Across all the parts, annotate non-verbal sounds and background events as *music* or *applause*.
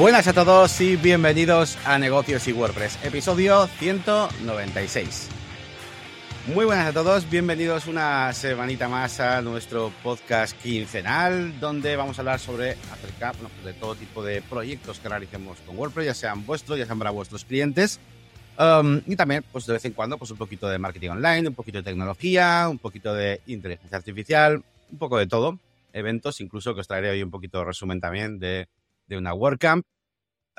Buenas a todos y bienvenidos a Negocios y WordPress, episodio 196. Muy buenas a todos, bienvenidos una semanita más a nuestro podcast quincenal, donde vamos a hablar sobre acerca de todo tipo de proyectos que realicemos con WordPress, ya sean vuestros, ya sean para vuestros clientes. Um, y también, pues de vez en cuando, pues un poquito de marketing online, un poquito de tecnología, un poquito de inteligencia artificial, un poco de todo. Eventos, incluso que os traeré hoy un poquito de resumen también de de una WordCamp.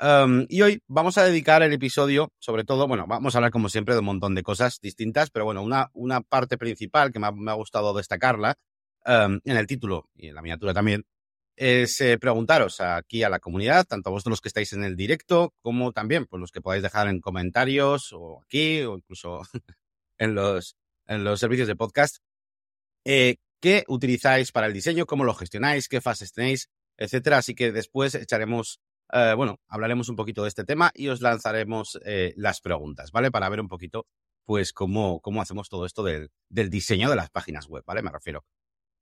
Um, y hoy vamos a dedicar el episodio, sobre todo, bueno, vamos a hablar como siempre de un montón de cosas distintas, pero bueno, una, una parte principal que me ha, gustado destacarla um, en el título y en la miniatura también, es eh, preguntaros aquí a la comunidad, tanto a vosotros los que estáis en el directo, como también pues, los que podáis dejar en comentarios o aquí o incluso *laughs* en los, en los servicios de podcast, eh, qué utilizáis para el diseño, cómo lo gestionáis, qué fases tenéis, etcétera. Así que después echaremos, eh, bueno, hablaremos un poquito de este tema y os lanzaremos eh, las preguntas, ¿vale? Para ver un poquito, pues, cómo, cómo hacemos todo esto del, del, diseño de las páginas web, ¿vale? Me refiero.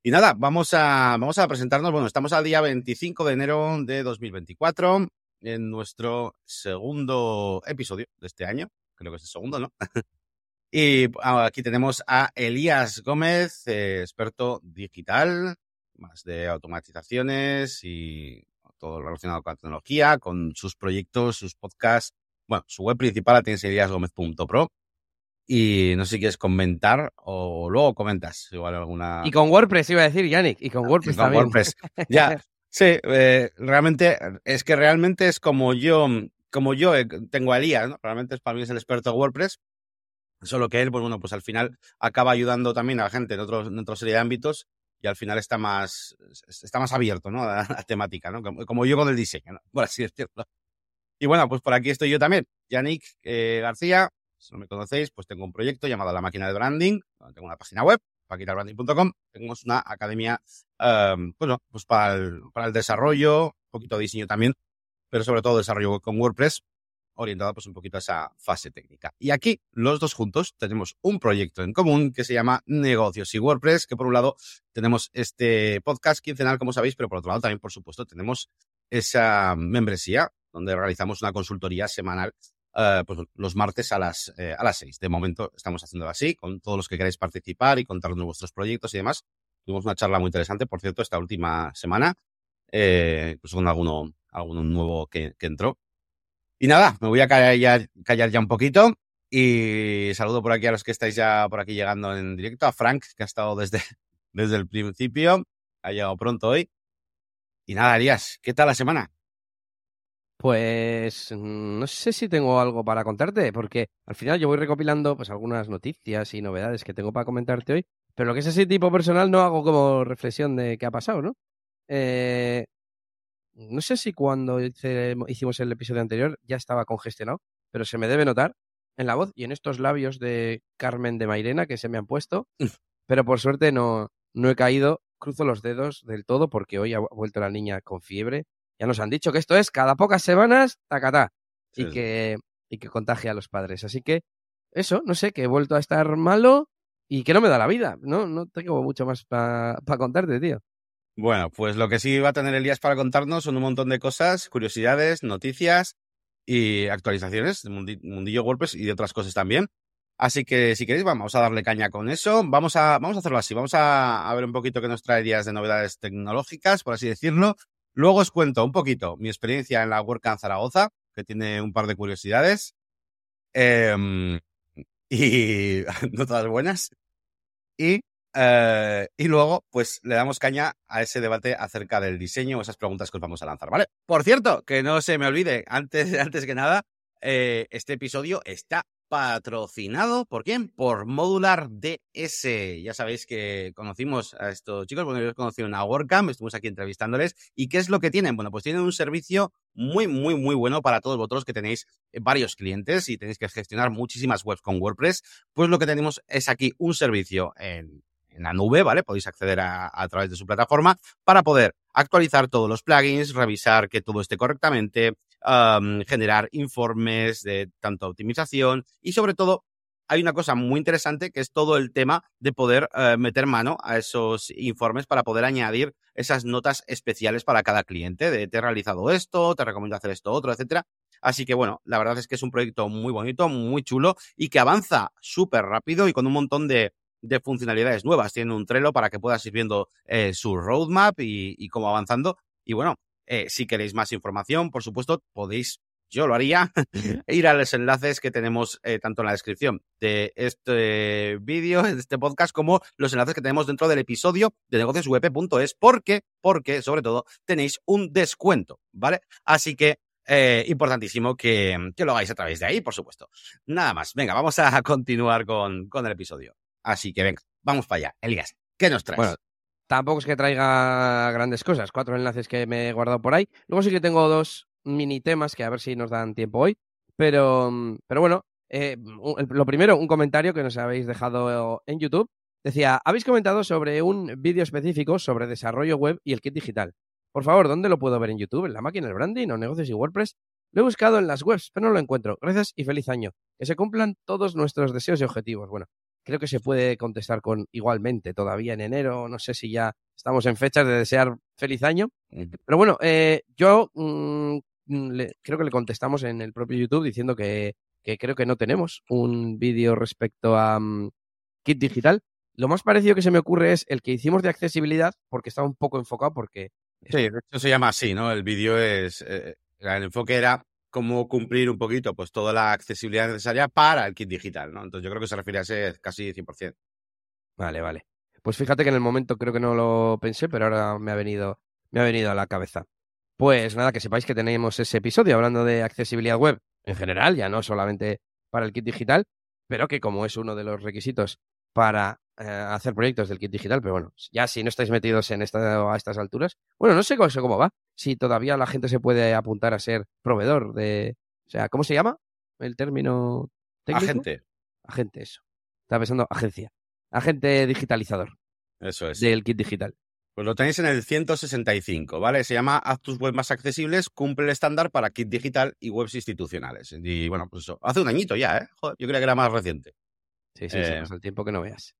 Y nada, vamos a, vamos a presentarnos. Bueno, estamos al día 25 de enero de 2024 en nuestro segundo episodio de este año. Creo que es el segundo, ¿no? *laughs* y aquí tenemos a Elías Gómez, eh, experto digital, más de automatizaciones y todo relacionado con la tecnología, con sus proyectos, sus podcasts. Bueno, su web principal la tienes en pro Y no sé si quieres comentar o luego comentas igual alguna. Y con WordPress iba a decir, Yannick, y con WordPress con WordPress. *laughs* Ya, sí, eh, realmente, es que realmente es como yo, como yo eh, tengo a Elías, ¿no? Realmente es para mí es el experto de WordPress. Solo que él, pues bueno, pues al final acaba ayudando también a la gente en, otros, en otra serie de ámbitos y al final está más, está más abierto, ¿no? A la temática, ¿no? Como, yo con el diseño, ¿no? *laughs* Por así decirlo. Y bueno, pues por aquí estoy yo también, Yannick eh, García. Si no me conocéis, pues tengo un proyecto llamado La Máquina de Branding. Tengo una página web, paquitabranding.com. Tenemos una academia, um, bueno, pues para el, para el desarrollo, un poquito de diseño también, pero sobre todo desarrollo con WordPress orientado pues un poquito a esa fase técnica. Y aquí, los dos juntos, tenemos un proyecto en común que se llama Negocios y WordPress, que por un lado tenemos este podcast quincenal, como sabéis, pero por otro lado también, por supuesto, tenemos esa membresía donde realizamos una consultoría semanal uh, pues, los martes a las, eh, a las seis. De momento estamos haciendo así, con todos los que queráis participar y contarnos vuestros proyectos y demás. Tuvimos una charla muy interesante, por cierto, esta última semana, eh, pues con alguno, alguno nuevo que, que entró. Y nada, me voy a callar ya, un poquito y saludo por aquí a los que estáis ya por aquí llegando en directo, a Frank, que ha estado desde, *laughs* desde el principio, ha llegado pronto hoy. Y nada, Arias, ¿qué tal la semana? Pues mm, no sé si tengo algo para contarte, porque al final yo voy recopilando pues algunas noticias y novedades que tengo para comentarte hoy, pero lo que es así tipo personal no hago como reflexión de qué ha pasado, ¿no? Eh, no sé si cuando hicimos el episodio anterior ya estaba congestionado, pero se me debe notar en la voz y en estos labios de Carmen de Mairena que se me han puesto. pero por suerte no, no he caído, cruzo los dedos del todo porque hoy ha vuelto la niña con fiebre. Ya nos han dicho que esto es cada pocas semanas, tacatá, y, que, y que contagia a los padres. Así que eso, no sé, que he vuelto a estar malo y que no me da la vida. No, no tengo mucho más para contarte, tío. Bueno, pues lo que sí va a tener Elías para contarnos son un montón de cosas, curiosidades, noticias y actualizaciones mundillo WordPress y de otras cosas también. Así que si queréis vamos a darle caña con eso. Vamos a, vamos a hacerlo así. Vamos a, ver un poquito qué nos trae días de novedades tecnológicas, por así decirlo. Luego os cuento un poquito mi experiencia en la WordCamp Zaragoza, que tiene un par de curiosidades. Em, y *laughs* no todas buenas. Y eh, y luego, pues le damos caña a ese debate acerca del diseño, esas preguntas que os vamos a lanzar, ¿vale? Por cierto, que no se me olvide, antes, *laughs* antes que nada, eh, este episodio está patrocinado por quién? Por Modular DS. Ya sabéis que conocimos a estos chicos, bueno, ellos conocieron a WordCamp, estuvimos aquí entrevistándoles. ¿Y qué es lo que tienen? Bueno, pues tienen un servicio muy, muy, muy bueno para todos vosotros que tenéis varios clientes y tenéis que gestionar muchísimas webs con WordPress. Pues lo que tenemos es aquí un servicio en en la nube, ¿vale? Podéis acceder a, través de su plataforma para poder actualizar todos los plugins, revisar que todo esté correctamente, generar informes de tanto optimización y sobre todo hay una cosa muy interesante que es todo el tema de poder eh, meter mano a esos informes para poder añadir esas notas especiales para cada cliente, de te he realizado esto, te recomiendo hacer esto otro, etcétera. Así que bueno, la verdad es que es un proyecto muy bonito, muy chulo y que avanza súper rápido y con un montón de, de funcionalidades nuevas. Tiene un Trello para que puedas ir viendo eh, su roadmap y, cómo avanzando. Y bueno, eh, si queréis más información, por supuesto, podéis, yo lo haría, *laughs* ir a los enlaces que tenemos eh, tanto en la descripción de este vídeo, de este podcast, como los enlaces que tenemos dentro del episodio de negociosweb.es, porque, porque, sobre todo, tenéis un descuento, ¿vale? Así que importantísimo que, que, lo hagáis a través de ahí, por supuesto. Nada más. Venga, vamos a continuar con, con el episodio. Así que venga, vamos para allá. Elías, ¿qué nos traes? Bueno, tampoco es que traiga grandes cosas, cuatro enlaces que me he guardado por ahí. Luego sí que tengo dos mini temas que a ver si nos dan tiempo hoy. Pero, pero bueno, eh, lo primero, un comentario que nos habéis dejado en YouTube. Decía, habéis comentado sobre un vídeo específico sobre desarrollo web y el kit digital. Por favor, ¿dónde lo puedo ver en YouTube? ¿En la máquina del branding o negocios y WordPress? Lo he buscado en las webs, pero no lo encuentro. Gracias y feliz año. Que se cumplan todos nuestros deseos y objetivos. Bueno, creo que se puede contestar con igualmente todavía en enero. No sé si ya estamos en fechas de desear feliz año. Pero bueno, eh, yo mm, creo que le contestamos en el propio YouTube diciendo que, creo que no tenemos un vídeo respecto a mm, kit digital. Lo más parecido que se me ocurre es el que hicimos de accesibilidad, porque está un poco enfocado, porque... Sí, eso se llama así, ¿no? El vídeo es... Eh, el enfoque era cómo cumplir un poquito pues toda la accesibilidad necesaria para el kit digital, ¿no? Entonces yo creo que se refiere a ese casi 100%. Vale, vale. Pues fíjate que en el momento creo que no lo pensé, pero ahora me ha venido, me ha venido a la cabeza. Pues nada, que sepáis que tenemos ese episodio hablando de accesibilidad web en general, ya no solamente para el kit digital, pero que como es uno de los requisitos para eh, hacer proyectos del kit digital, pero bueno, ya si no estáis metidos en esta, a estas alturas, bueno, no sé cómo, cómo va, si todavía la gente se puede apuntar a ser proveedor de, o sea, ¿cómo se llama el término técnico? Agente. Agente, eso. Estaba pensando agencia. Agente digitalizador. Eso es. Del kit digital. Pues lo tenéis en el 165, ¿vale? Se llama Haz tus webs más accesibles, cumple el estándar para kit digital y webs institucionales. Y bueno, pues eso, hace un añito ya, ¿eh? Joder, yo creía que era más reciente. Sí, sí, sí, eh, el tiempo que no veas.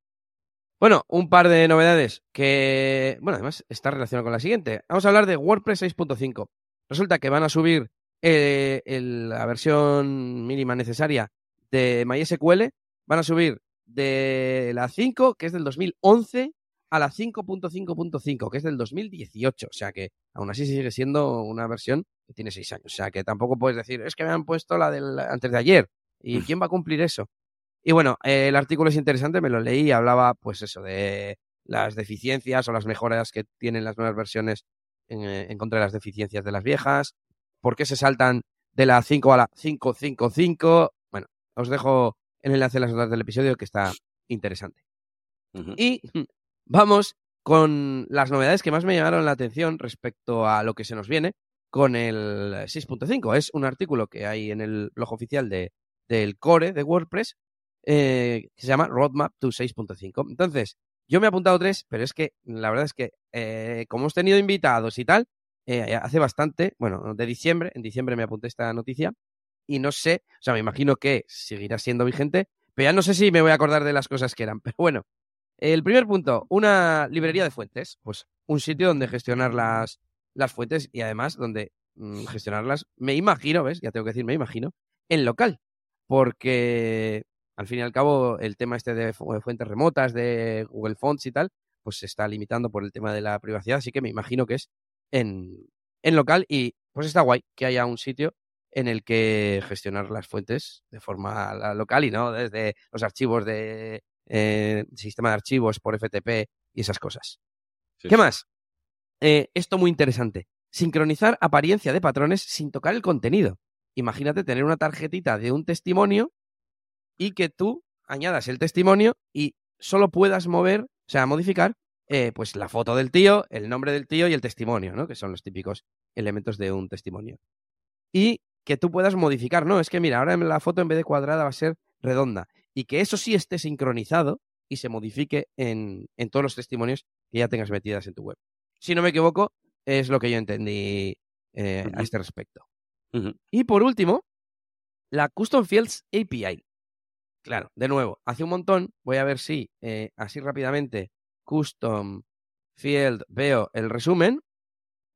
Bueno, un par de novedades que, bueno, además está relacionado con la siguiente. Vamos a hablar de WordPress 6.5. Resulta que van a subir eh, la versión mínima necesaria de MySQL. Van a subir de la 5, que es del 2011, a la 5.5.5, que es del 2018. O sea que aún así sigue siendo una versión que tiene 6 años. O sea que tampoco puedes decir, es que me han puesto la del antes de ayer. ¿Y quién va a cumplir eso? Y bueno, eh, el artículo es interesante, me lo leí y hablaba, pues eso, de las deficiencias o las mejoras que tienen las nuevas versiones en, eh, contra de las deficiencias de las viejas, por qué se saltan de la 5 a la 555. Bueno, os dejo el enlace en las notas del episodio que está interesante. Y *laughs* vamos con las novedades que más me llamaron la atención respecto a lo que se nos viene con el 6.5. Es un artículo que hay en el blog oficial de, del core de WordPress eh, se llama Roadmap to 6.5. Entonces, yo me he apuntado tres, pero es que la verdad es que eh, como hemos tenido invitados y tal, eh, hace bastante, bueno, de diciembre, en diciembre me apunté esta noticia y no sé, o sea, me imagino que seguirá siendo vigente, pero ya no sé si me voy a acordar de las cosas que eran. Pero bueno, el primer punto, una librería de fuentes, pues un sitio donde gestionar las, las fuentes y además donde mm, gestionarlas, me imagino, ¿ves? Ya tengo que decir, me imagino, en local. Porque al fin y al cabo, el tema este de fuentes remotas, de Google Fonts y tal, pues se está limitando por el tema de la privacidad, así que me imagino que es en, local y pues está guay que haya un sitio en el que gestionar las fuentes de forma local y no desde los archivos de eh, sistema de archivos por FTP y esas cosas. ¿Qué más? Eh, esto muy interesante. Sincronizar apariencia de patrones sin tocar el contenido. Imagínate tener una tarjetita de un testimonio y que tú añadas el testimonio y solo puedas mover, o sea, modificar, eh, pues la foto del tío, el nombre del tío y el testimonio, ¿no? Que son los típicos elementos de un testimonio. Y que tú puedas modificar, no, es que mira, ahora la foto en vez de cuadrada va a ser redonda. Y que eso sí esté sincronizado y se modifique en, todos los testimonios que ya tengas metidas en tu web. Si no me equivoco, es lo que yo entendí eh, a este respecto. Y por último, la Custom Fields API. Claro, de nuevo, hace un montón, voy a ver si eh, así rápidamente, custom field, veo el resumen.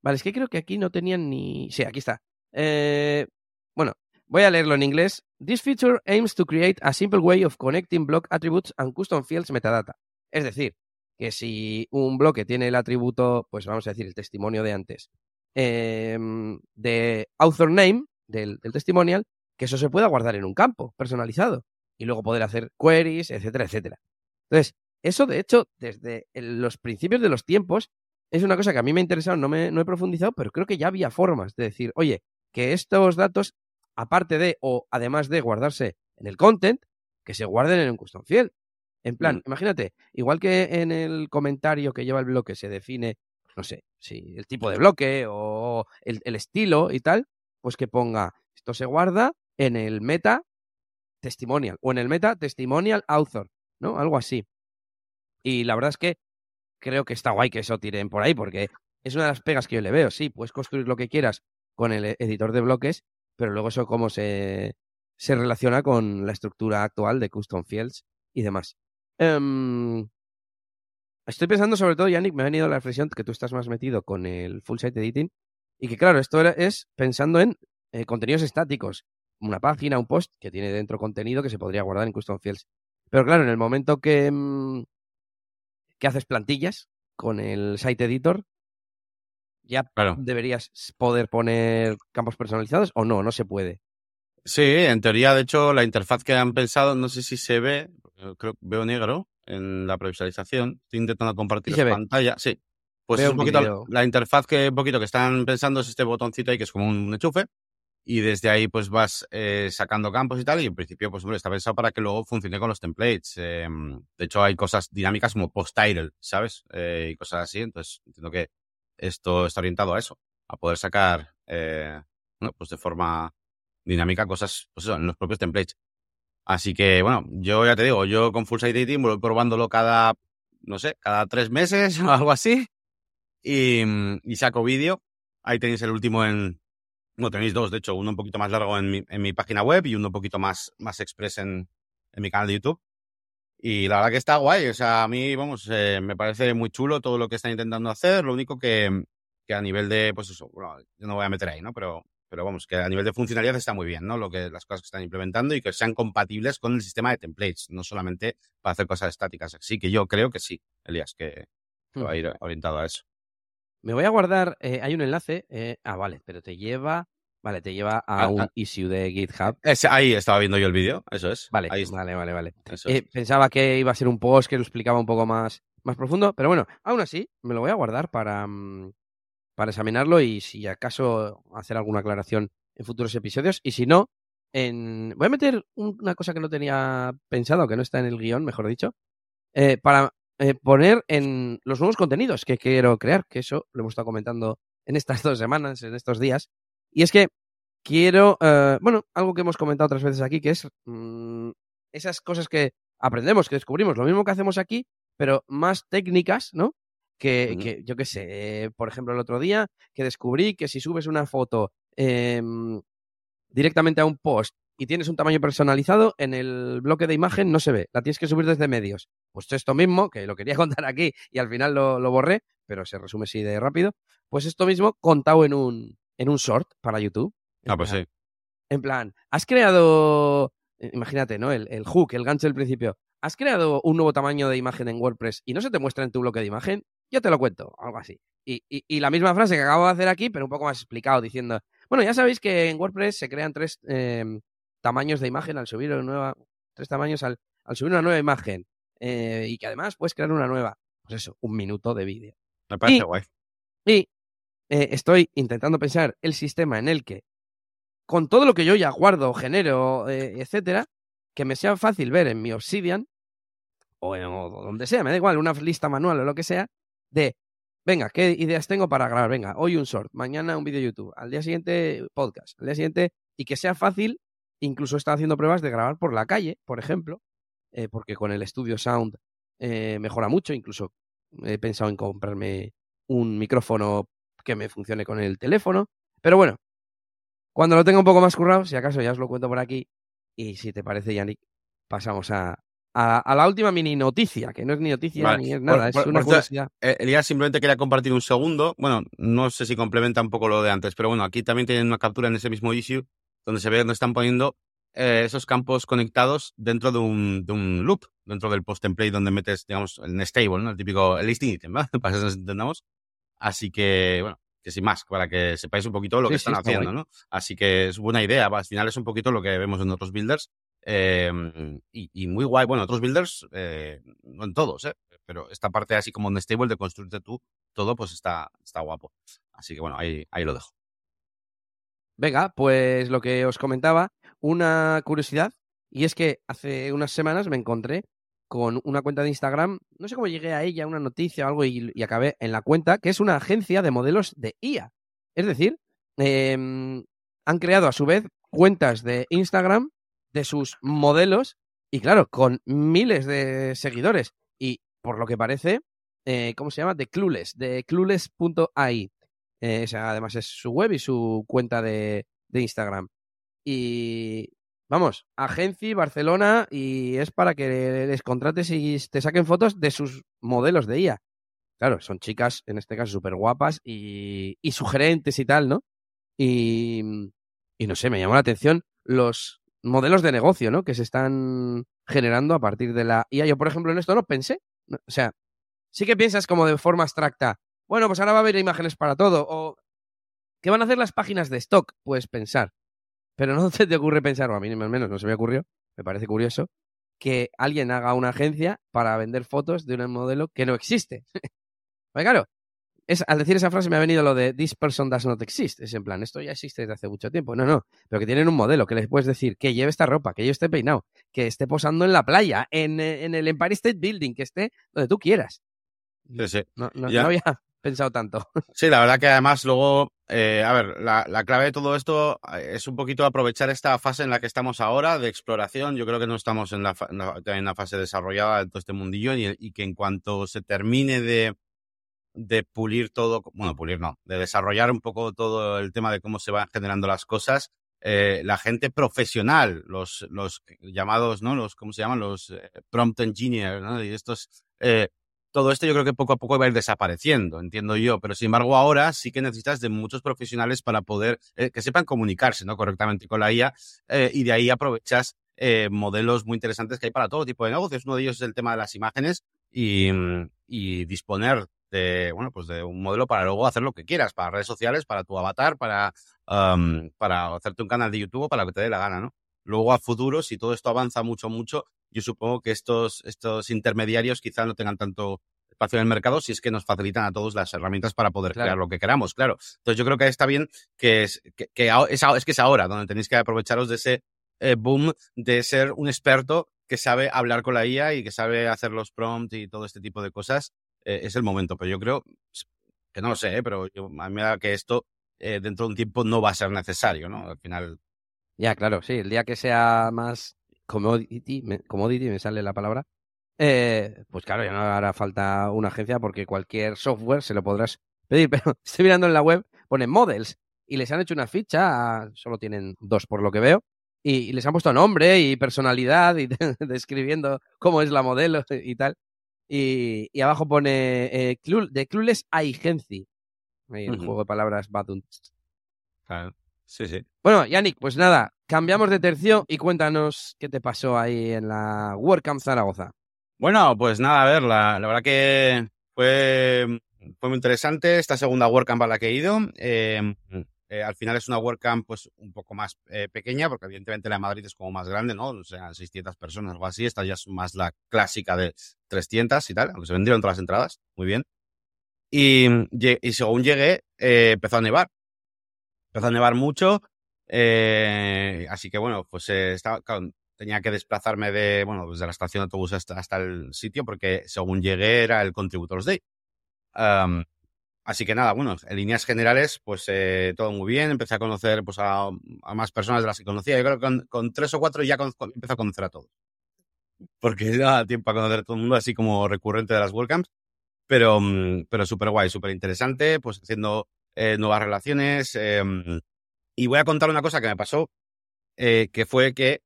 Vale, es que creo que aquí no tenían ni... Sí, aquí está. Eh, bueno, voy a leerlo en inglés. This feature aims to create a simple way of connecting block attributes and custom fields metadata. Es decir, que si un bloque tiene el atributo, pues vamos a decir el testimonio de antes, em, de author name del, del testimonial, que eso se pueda guardar en un campo personalizado y luego poder hacer queries, etcétera, etcétera. Entonces, eso de hecho, desde los principios de los tiempos, es una cosa que a mí me ha interesado, no, me, no he profundizado, pero creo que ya había formas de decir, oye, que estos datos, aparte de o además de guardarse en el content, que se guarden en un custom field. En plan, Mm. imagínate, igual que en el comentario que lleva el bloque se define, no sé, si el tipo de bloque o el, el estilo y tal, pues que ponga, esto se guarda en el meta testimonial o en el meta testimonial author, ¿no? Algo así. Y la verdad es que creo que está guay que eso tiren por ahí porque es una de las pegas que yo le veo. Sí, puedes construir lo que quieras con el editor de bloques, pero luego eso cómo se, se relaciona con la estructura actual de custom fields y demás. Em, estoy pensando sobre todo, Yannick, me ha venido la reflexión que tú estás más metido con el full site editing y que claro, esto es pensando en eh, contenidos estáticos, una página, un post que tiene dentro contenido que se podría guardar en custom fields. Pero claro, en el momento que, mm, que haces plantillas con el site editor, ya Claro. deberías poder poner campos personalizados o no, no se puede. Sí, en teoría, de hecho, la interfaz que han pensado, no sé si se ve, eh, creo que veo negro en la previsualización. Estoy intentando compartir ve. pantalla. Sí. Pues Veo es un poquito la interfaz que un poquito que están pensando es este botoncito ahí que es como un enchufe y desde ahí pues vas eh, sacando campos y tal y en principio pues hombre está pensado para que luego funcione con los templates. Eh, de hecho hay cosas dinámicas como post-title, ¿sabes? Eh, y cosas así. Entonces entiendo que esto está orientado a eso, a poder sacar bueno, pues de forma dinámica cosas pues eso, en los propios templates. Así que, bueno, yo ya te digo, yo con Full Site Editing voy probándolo cada, no sé, cada tres meses *laughs* o algo así. Y, y saco vídeo. Ahí tenéis el último en, no, tenéis dos, de hecho, uno un poquito más largo en mi, en mi página web y uno un poquito más, más express en, en mi canal de YouTube. Y la verdad que está guay, o sea, a mí, vamos, eh, me parece muy chulo todo lo que están intentando hacer. Lo único que, que a nivel de, pues eso, bueno, yo no voy a meter ahí, ¿no? Pero, pero vamos, que a nivel de funcionalidad está muy bien, ¿no? Lo que, las cosas que están implementando y que sean compatibles con el sistema de templates, no solamente para hacer cosas estáticas. Sí, que yo creo que sí, Elías, que, que va a ir orientado a eso. Me voy a guardar, eh, hay un enlace, eh, ah, vale, pero te lleva, vale, te lleva a Ah, un ah. issue de GitHub. Ese- ahí estaba viendo yo el vídeo, eso es. Vale, ahí vale, vale, vale. Eh, pensaba que iba a ser un post que lo explicaba un poco más, más profundo, pero bueno, aún así, me lo voy a guardar para, mm, para examinarlo y si acaso hacer alguna aclaración en futuros episodios. Y si no, en... voy a meter un- una cosa que no tenía pensado, que no está en el guion, mejor dicho, eh, para eh, poner en los nuevos contenidos que quiero crear, que eso lo hemos estado comentando en estas *laughs* dos semanas, en estos días. Y es que quiero, eh, bueno, algo que hemos comentado otras veces aquí, que es mm, esas cosas que aprendemos, que descubrimos, lo mismo que hacemos aquí, pero más técnicas, ¿no? Que, Ujú. que yo qué sé, eh, por ejemplo, el otro día que descubrí que si subes una foto em, directamente a un post y tienes un tamaño personalizado, en el bloque de imagen no se ve, la tienes que subir desde medios. Pues esto mismo, que lo quería *laughs* contar aquí y al final lo, lo borré, pero se resume así de rápido, pues esto mismo contado en un, en un short para YouTube. Ah, pues plan- sí. en plan, has creado, eh, imagínate, ¿no? El, el hook, el gancho del principio. Has creado un nuevo tamaño de imagen en WordPress y no se te muestra en tu bloque de imagen. Yo te lo cuento, algo así. Y, y- y la misma frase que acabo de hacer aquí, pero un poco más explicado, diciendo, bueno, ya sabéis que en WordPress se crean tres eh, tamaños de imagen al subir una nueva, tres tamaños al, al subir una nueva imagen. eh, y que además puedes crear una nueva. Pues eso, un minuto de vídeo. Me parece Y- guay. Y eh, estoy intentando pensar el sistema en el que, con todo lo que yo ya guardo, genero, eh, etcétera, que me sea fácil ver en mi Obsidian o, en, o donde sea, me da igual, una lista manual o lo que sea, de, venga, ¿qué ideas tengo para grabar? Venga, hoy un short, mañana un vídeo YouTube, al día siguiente podcast, al día siguiente, y que sea fácil, incluso he estado haciendo pruebas de grabar por la calle, por ejemplo, eh, porque con el Studio Sound eh, mejora mucho, incluso he pensado en comprarme un micrófono que me funcione con el teléfono. Pero bueno, cuando lo tenga un poco más currado, si acaso ya os lo cuento por aquí. Y si te parece, Yannick, pasamos a, a, la última mini noticia, que no es ni noticia ni es nada, es una curiosidad. Eh, Elías simplemente quería compartir un segundo. Bueno, no sé si complementa un poco lo de antes, pero bueno, aquí también tienen una captura en ese mismo issue donde se ve donde están poniendo eh, esos campos conectados dentro de un, de un loop, dentro del post template donde metes, digamos, el stable, ¿no? El típico el listing item, ¿vale? *laughs* Para que nos entendamos. Así que, bueno, que sin más, para que sepáis un poquito lo que están haciendo, ¿no? Así que es buena idea. Al final es un poquito lo que vemos en otros builders Em, y, muy guay. Bueno, otros builders, eh, no en todos, ¿eh? pero esta parte así como en stable de construirte tú todo, pues está, está guapo. Así que bueno, ahí, ahí lo dejo. Venga, pues lo que os comentaba, una curiosidad, y es que hace unas semanas me encontré con una cuenta de Instagram, no sé cómo llegué a ella, una noticia o algo, y, acabé en la cuenta, que es una agencia de modelos de IA. Es decir, em, han creado a su vez cuentas de Instagram de sus modelos y claro, con miles de seguidores. Y por lo que parece, eh, ¿cómo se llama? De Clueless, de clueless.ai. Eh, además es su web y su cuenta de, de Instagram. Y vamos, agencia Barcelona y es para que les contrates y te saquen fotos de sus modelos de IA. Claro, son chicas, en este caso, súper guapas y, y, sugerentes y tal, ¿no? Y, y no sé, me llamó la atención los modelos de negocio, ¿no? Que se están generando a partir de la IA. Yo, por ejemplo, en esto no pensé. O sea, sí que piensas como de forma abstracta. Bueno, pues ahora va a haber imágenes para todo. O ¿qué van a hacer las páginas de stock? Puedes pensar. Pero no *laughs* se te ocurre pensar, o a mí al menos no se me ocurrió, me parece curioso, que alguien haga una agencia para vender fotos de un modelo que no existe. *laughs* pues claro, al decir esa frase me ha venido lo de this person does not exist. Es en plan, esto ya existe desde hace mucho tiempo. No, no, pero que tienen un modelo que les puedes decir que lleve esta ropa, que lleve este peinado, que esté posando en la playa, en, eh, el Empire State Building, que esté donde tú quieras. Sí, sí. No, había pensado tanto. *laughs* Sí, la verdad que además luego, eh, a ver, la, clave de todo esto eh, es un poquito aprovechar esta fase en la que estamos ahora de exploración. Yo creo que no estamos en la, fase desarrollada de todo este mundillo y que en cuanto se termine de pulir todo, bueno, pulir no, de desarrollar un poco todo el tema de cómo se van generando las cosas. Eh, la gente profesional, los, llamados, ¿no? Los, ¿cómo se llaman? Los prompt engineers, ¿no? Y estos, todo esto yo creo que poco a poco va a ir desapareciendo, entiendo yo, pero sin embargo ahora sí que necesitas de muchos profesionales para poder, que sepan comunicarse, ¿no? Correctamente con la IA y de ahí aprovechas modelos muy interesantes que hay para todo tipo de negocios. Uno de ellos es el tema de las imágenes y, y disponer de, bueno, pues de un modelo para luego hacer lo que quieras, para redes sociales, para tu avatar, para, para hacerte un canal de YouTube para lo que te dé la gana, ¿no? Luego a futuro, si todo esto avanza mucho, mucho, yo supongo que estos, estos intermediarios quizás no tengan tanto espacio en el mercado si es que nos facilitan a todos las herramientas para poder crear lo que queramos, claro. Entonces yo creo que está bien que es que, es, es, que es ahora donde tenéis que aprovecharos de ese eh, boom de ser un experto que sabe hablar con la IA y que sabe hacer los prompts y todo este tipo de cosas eh, es el momento. Pero yo creo, que no lo sé, ¿eh? pero yo, a mí me da que esto dentro de un tiempo no va a ser necesario, ¿no? Al final. Ya, claro, sí. El día que sea más commodity, me, commodity me sale la palabra, pues claro, ya no hará falta una agencia porque cualquier software se lo podrás pedir. *laughs* Pero estoy mirando en la web, pone models y les han hecho una ficha, solo tienen dos por lo que veo, y, les han puesto nombre y personalidad y *laughs* describiendo cómo es la modelo y tal. Y, abajo pone eh, de Clueless Agency. Ahí el juego de palabras Badun. Claro. Sí, sí. Bueno, Yannick, pues nada, cambiamos de tercio y cuéntanos qué te pasó ahí en la WordCamp Zaragoza. Bueno, pues nada, a ver, la, la verdad que fue, fue muy interesante esta segunda WordCamp a la que he ido. Eh, eh, al final es una WordCamp pues un poco más eh, pequeña, porque evidentemente la de Madrid es como más grande, ¿no? O sea, 600 personas, algo así. Esta ya es más la clásica de 300 y tal, aunque se vendieron todas las entradas, muy bien. Y, y según llegué, empezó a nevar. Empezó a nevar mucho, así que bueno, pues estaba, tenía que desplazarme de, bueno, desde la estación de autobús hasta, hasta el sitio, porque según llegué era el Contributors Day. Así que nada, bueno, en líneas generales, pues eh, todo muy bien. Empecé a conocer pues, a, más personas de las que conocía. Yo creo que con, tres o cuatro ya empecé a conocer a todos. Porque *laughs* da tiempo a conocer a todo el mundo, así como recurrente de las WordCamps. Pero, mm, pero súper guay, súper interesante, pues haciendo eh, nuevas relaciones. Em, y voy a contar una cosa que me pasó, eh, que fue que,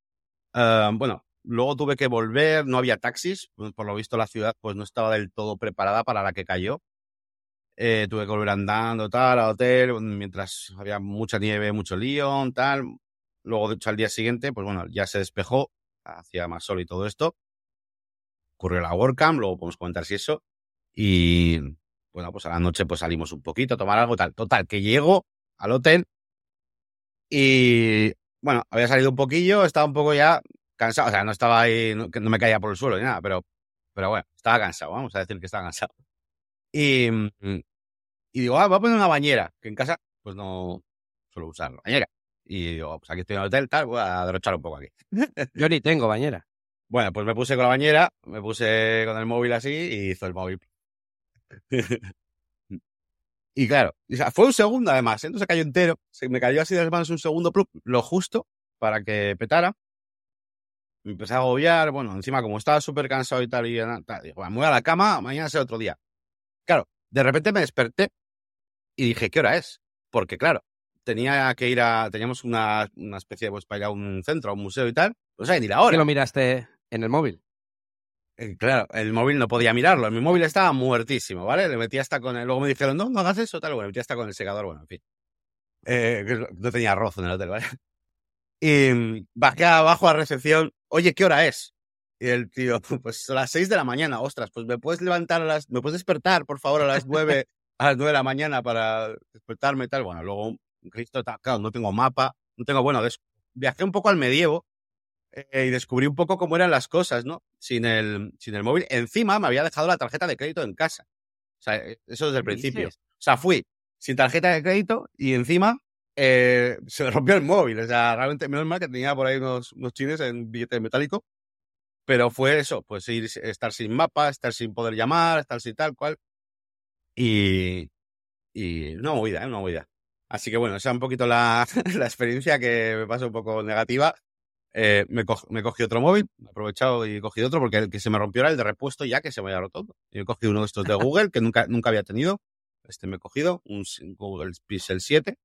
ah, bueno, luego tuve que volver, no había taxis, pues, por lo visto la ciudad pues no estaba del todo preparada para la que cayó. Eh, tuve que volver andando, tal, al hotel, mientras había mucha nieve, mucho lío, tal. Luego, de hecho, al día siguiente, pues bueno, ya se despejó, hacía más sol y todo esto. Ocurrió la WordCamp, luego podemos comentar si eso. Y bueno, pues a la noche pues salimos un poquito a tomar algo, tal. Total, que llego al hotel y bueno, había salido un poquillo, estaba un poco ya cansado, o sea, no estaba ahí, no, no me caía por el suelo ni nada, pero, pero bueno, estaba cansado, vamos a decir que estaba cansado. Y, y digo, ah, voy a poner una bañera, que en casa pues no suelo usar la bañera. Y digo, pues aquí estoy en el hotel, tal, voy a derrochar un poco aquí. *laughs* Yo ni tengo bañera. Bueno, pues me puse con la bañera, me puse con el móvil así y hizo el móvil. *laughs* y claro, fue un segundo además, entonces cayó entero, se me cayó así de las manos un segundo, lo justo para que petara. Me empecé a agobiar, bueno, encima como estaba súper cansado y tal, y tal, digo, me voy a la cama, mañana será otro día. Claro, de repente me desperté y dije, ¿qué hora es? Porque claro, tenía que ir a, teníamos una, una especie de, pues para ir a un centro, a un museo y tal, no sé ni la hora. ¿Qué lo miraste en el móvil? Eh, claro, el móvil no podía mirarlo. Mi móvil estaba muertísimo, ¿vale? Le metí hasta con el. Luego me dijeron, no, no hagas eso, tal. Bueno, me metí hasta con el secador, bueno, en fin. Eh, no tenía arroz en el hotel, ¿vale? *laughs* Y mm, bajé abajo a recepción. Oye, ¿qué hora es? Y el tío, *laughs* pues son las seis de la mañana, ostras, pues me puedes levantar a las. Me puedes despertar, por favor, a las nueve, a las nueve de la mañana para despertarme y tal. Bueno, luego, Cristo, claro, no tengo mapa, no tengo. Bueno, viajé un poco al medievo eh, y descubrí un poco cómo eran las cosas, ¿no? Sin el, sin el móvil. Encima me había dejado la tarjeta de crédito en casa. O sea, eh, eso desde el principio. O sea, fui sin tarjeta de crédito y encima eh, *laughs* se me rompió el móvil. O sea, realmente menos mal que tenía por ahí unos, unos chines en billete metálico. Pero fue eso, pues ir, estar sin mapa, estar sin poder llamar, estar sin tal cual. Y, y una movida, ¿eh? una movida. Así que bueno, esa es un poquito la, *laughs* la experiencia que me pasó un poco negativa eh, me, me, cogí otro móvil, he aprovechado y he cogido otro porque el que se me rompió era el de repuesto ya que se me había roto. Y he cogido uno de estos de *laughs* Google que nunca, nunca había tenido. Este me he cogido, un Google Pixel 7.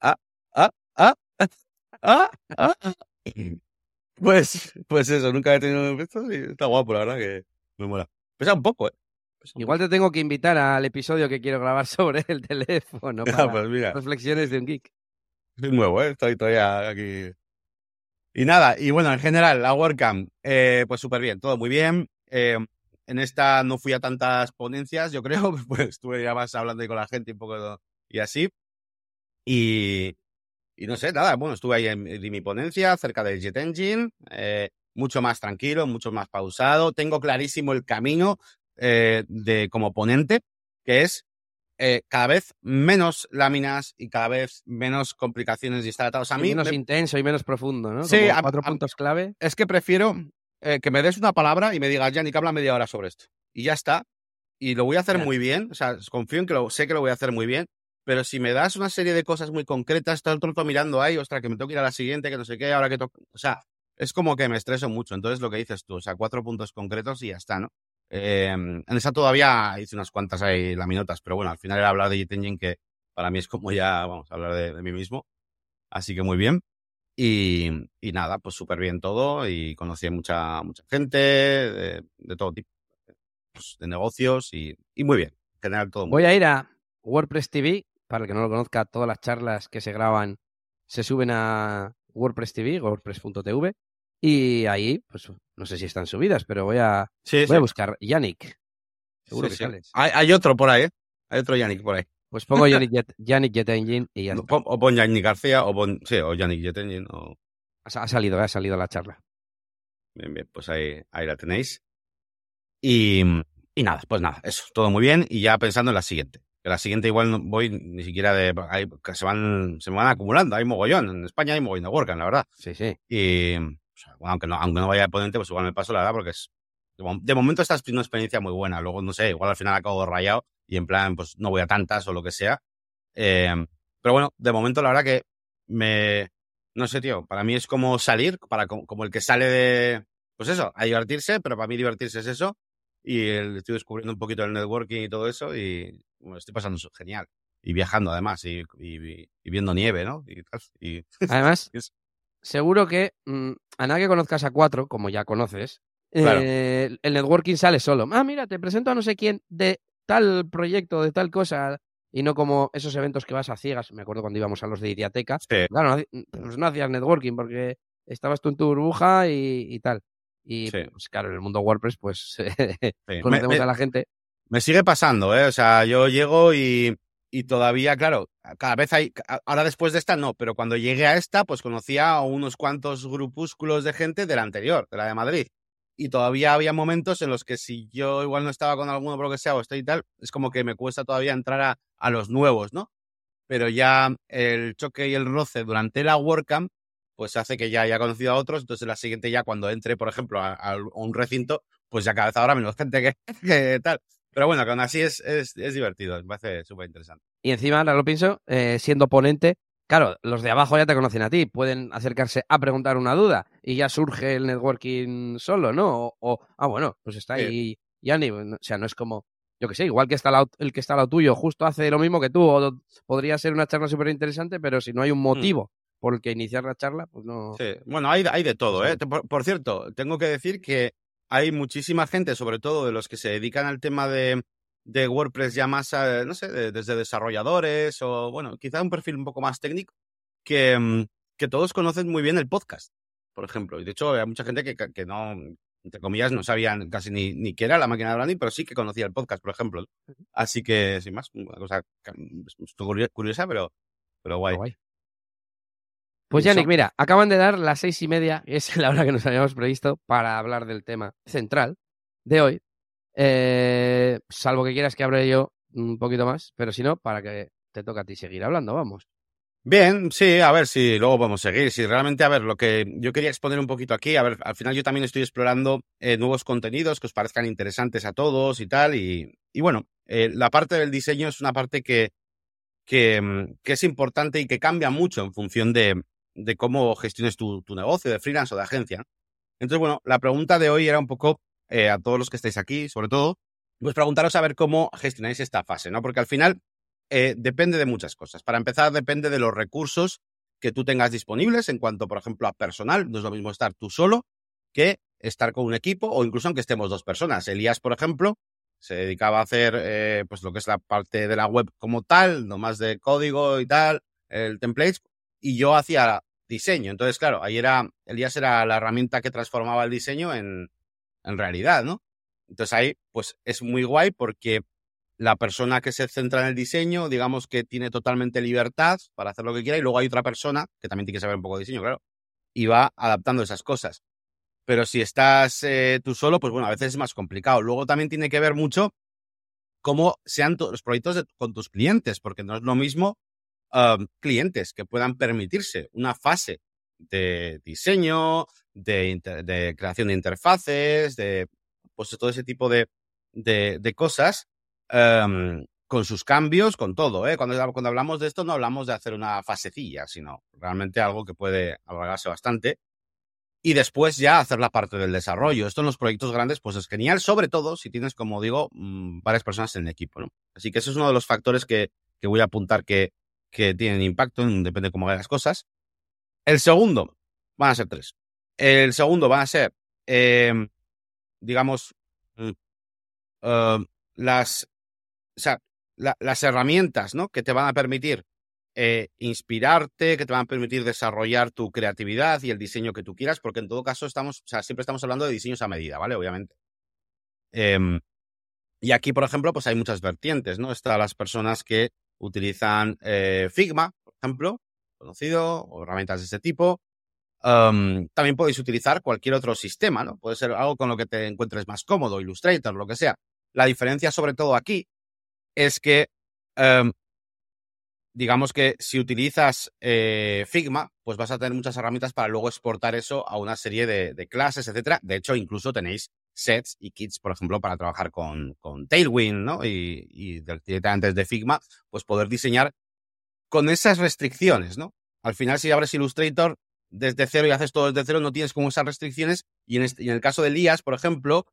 Ah, ah, ah, ah, ah. Pues, pues eso, nunca había tenido esto y está guapo, la verdad que me mola. Pesa un poco, ¿eh? Igual te tengo que invitar al episodio que quiero grabar *laughs* sobre el teléfono *laughs* para pues mira. reflexiones de un geek. Es nuevo, ¿eh? Estoy todavía aquí. Y nada, y bueno, en general, la WordCamp, eh, pues súper bien, todo muy bien. Eh, en esta no fui a tantas ponencias, yo creo, *laughs* pues estuve ya más hablando con la gente un poco y así. Y, y no sé, nada, bueno, estuve ahí en, mi ponencia cerca del Jet Engine, eh, mucho más tranquilo, mucho más pausado. Tengo clarísimo el camino eh, de como ponente, que es eh, cada vez menos láminas y cada vez menos complicaciones atados a mí. Menos intenso y menos profundo, ¿no? Sí, a, cuatro puntos clave. Es que prefiero eh, que me des una palabra y me digas, Yannick, habla media hora sobre esto. Y ya está. Y lo voy a hacer muy bien. O sea, confío en que lo sé que lo voy a hacer muy bien. Pero si me das una serie de cosas muy concretas, todo el tonto mirando ahí, ostras, que me tengo que ir a la siguiente, que no sé qué, ahora que toco. O sea, es como que me estreso mucho. Entonces, lo que dices tú, o sea, cuatro puntos concretos y ya está, ¿no? Eh, en esa todavía hice unas cuantas ahí laminotas, pero bueno, al final era hablar de Jet Engine, que para mí es como ya, vamos, a hablar de, mí mismo. Así que muy bien. Y, y nada, pues súper bien todo y conocí a mucha, mucha gente de, de todo tipo, pues, de negocios y, y, muy bien. En general todo. Muy Voy a ir a WordPress TV, para el que no lo conozca, todas las charlas que se graban se suben a WordPress TV, wordpress.tv, y ahí, pues no sé si están subidas, pero voy a, voy a buscar Yannick. Seguro que sales. Hay, hay, otro por ahí, ¿eh? Hay otro Yannick por ahí. Pues pongo Yannick Jet, Yannick Jet Engine y ya está. O pon Yannick García o pon, sí, o Yannick Jet Engine. O... Ha, salido, ha salido la charla. Bien, bien, pues ahí, ahí la tenéis. Y, y nada, pues nada, eso, todo muy bien. Y ya pensando en la siguiente. Que la siguiente igual no voy ni siquiera de... Hay, que se van, se me van acumulando, hay mogollón. En España hay mogollón de WordCamp, la verdad. Sí, sí. Y, aunque, no, aunque no vaya de ponente, pues igual me paso la verdad, porque es, de momento esta es una experiencia muy buena. Luego, no sé, igual al final acabo rayado y en plan, pues no voy a tantas o lo que sea. Eh, pero bueno, de momento la verdad que me, no sé, tío, para mí es como salir, para como, el que sale de, pues eso, a divertirse, pero para mí divertirse es eso. Y estoy descubriendo un poquito el networking y todo eso y bueno, estoy pasando genial. Y viajando además y, y, viendo nieve, ¿no? Y, Además, *laughs* seguro que mm, a nadie que conozcas a cuatro, como ya conoces, eh, el networking sale solo. Ah, mira, te presento a no sé quién de tal proyecto, de tal cosa, y no como esos eventos que vas a ciegas. Me acuerdo cuando íbamos a los de Iriateca. Claro, no, pues no hacías networking porque estabas tú en tu burbuja y, tal. Y pues, claro, en el mundo WordPress, pues *laughs* conocemos a la gente. Me sigue pasando, ¿eh? O sea, yo llego y, y todavía, claro, cada vez hay. Ahora después de esta no, pero cuando llegué a esta, pues conocía a unos cuantos grupúsculos de gente de la anterior, de la de Madrid y todavía había momentos en los que si yo igual no estaba con alguno por lo que sea o estoy y tal, es como que me cuesta todavía entrar a, a los nuevos, ¿no? Pero ya el choque y el roce durante la WordCamp, pues hace que ya haya conocido a otros, entonces la siguiente ya cuando entre, por ejemplo, a, un recinto, pues ya cada vez habrá menos gente que, *laughs* que tal. Pero bueno, que aún así es, es, es divertido, me parece súper interesante. Y encima, ahora lo pienso, eh, siendo ponente, Claro, los de abajo ya te conocen a ti, pueden acercarse a preguntar una duda y ya surge el networking solo, ¿no? O, ah, bueno, pues está ahí Yanni, o sea, no es como, yo que sé, igual que está el que está al lado tuyo, justo hace lo mismo que tú, o podría ser una charla súper interesante, pero si no hay un mm. motivo por el que iniciar la charla, pues no. Sí, bueno, hay, hay de todo, ¿eh? Por, cierto, tengo que decir que hay muchísima gente, sobre todo de los que se dedican al tema de, de WordPress ya más, eh, no sé, desde desarrolladores o, bueno, quizá un perfil un poco más técnico, que, mm, que todos conocen muy bien el podcast, por ejemplo. Y de hecho, hay mucha gente que, que no, entre comillas, no sabían casi ni, ni qué era la máquina de branding, pero sí que conocía el podcast, por ejemplo. Así que, sin más, una cosa curiosa, pero, pero guay. guay. Pues Yannick, mira, acaban de dar las seis y media, que es *laughs* la hora que nos habíamos previsto para hablar del tema central de hoy, eh, salvo que quieras que hable yo un poquito más, pero si no, para que te toque a ti seguir hablando, vamos. Bien, sí, a ver si luego podemos seguir. Si realmente, a ver, lo que yo quería exponer un poquito aquí, a ver, al final yo también estoy explorando eh, nuevos contenidos que os parezcan interesantes a todos y tal. Y, y bueno, eh, la parte del diseño es una parte que, que, mm, que, es importante y que cambia mucho en función de, de cómo gestiones tu, tu, negocio de freelance o de agencia. Entonces, bueno, la pregunta de hoy era un poco eh, a todos los que estáis aquí, sobre todo, pues preguntaros a ver cómo gestionáis esta fase, ¿no? Porque al final eh, depende de muchas cosas. Para empezar, depende de los recursos que tú tengas disponibles en cuanto, por ejemplo, a personal. No es lo mismo estar tú solo que estar con un equipo o incluso aunque estemos dos personas. Elías, por ejemplo, se dedicaba a hacer eh, pues lo que es la parte de la web como tal, no más de código y tal, el template, y yo hacía diseño. Entonces, claro, ahí era, Elías era la herramienta que transformaba el diseño en, en realidad, ¿no? Entonces ahí, pues es muy guay porque la persona que se centra en el diseño, digamos que tiene totalmente libertad para hacer lo que quiera y luego hay otra persona que también tiene que saber un poco de diseño, claro, y va adaptando esas cosas. Pero si estás eh, tú solo, pues bueno, a veces es más complicado. Luego también tiene que ver mucho cómo sean los proyectos con tus clientes, porque no es lo mismo clientes que puedan permitirse una fase de diseño, de, creación de interfaces, de pues todo ese tipo de, de, cosas, em, con sus cambios, con todo. ¿eh? Cuando, cuando hablamos de esto no hablamos de hacer una fasecilla, sino realmente algo que puede alargarse bastante. Y después ya hacer la parte del desarrollo. Esto en los proyectos grandes pues es genial, sobre todo si tienes, como digo, mm, varias personas en el equipo. Así que eso es uno de los factores que, que voy a apuntar que, que tienen impacto, depende de cómo hagan las cosas. El segundo, van a ser tres. El segundo van a ser, em, digamos, mm, em, las, o sea, las herramientas ¿no? que te van a permitir eh, inspirarte, que te van a permitir desarrollar tu creatividad y el diseño que tú quieras, porque en todo caso estamos, o sea, siempre estamos hablando de diseños a medida, ¿vale? Obviamente. Em, y aquí, por ejemplo, pues hay muchas vertientes, ¿no? Están las personas que utilizan eh, Figma, por ejemplo, conocido, o herramientas de ese tipo. también podéis utilizar cualquier otro sistema, ¿no? Puede ser algo con lo que te encuentres más cómodo, Illustrator, lo que sea. La diferencia, sobre todo aquí, es que, digamos que si utilizas eh, Figma, pues vas a tener muchas herramientas para luego exportar eso a una serie de, clases, etcétera. De hecho, incluso tenéis sets y kits, por ejemplo, para trabajar con, con Tailwind, ¿no? Y, y directamente desde Figma, pues poder diseñar con esas restricciones, ¿no? Al final, si abres Illustrator desde cero y haces todo desde cero, no tienes como esas restricciones. Y en, este, y en el caso de Elías, por ejemplo,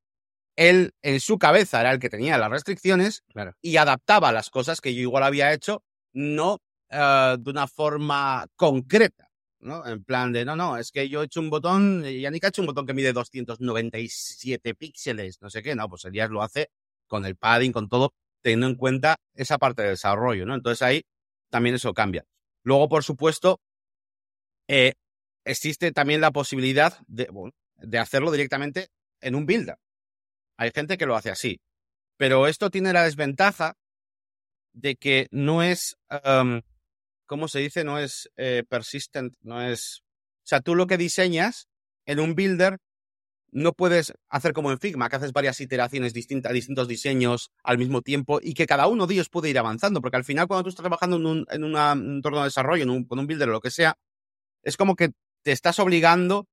él en su cabeza era el que tenía las restricciones y adaptaba las cosas que yo igual había hecho, no eh, de una forma concreta. ¿No? En plan de, no, no, es que yo he hecho un botón, y Yannick ha hecho un botón que mide 297 píxeles, no sé qué, no, pues Elías lo hace con el padding, con todo, teniendo en cuenta esa parte de desarrollo, ¿no? Entonces ahí también eso cambia. Luego, por supuesto, eh, existe también la posibilidad de, de hacerlo directamente en un builder. Hay gente que lo hace así. Pero esto tiene la desventaja de que no es, ¿cómo se dice? No es eh, persistent, no es... O sea, tú lo que diseñas en un builder no puedes hacer como en Figma, que haces varias iteraciones distintas, distintos diseños al mismo tiempo y que cada uno de ellos puede ir avanzando, porque al final cuando tú estás trabajando en un, en entorno de desarrollo, en un, con un builder o lo que sea, es como que te estás obligando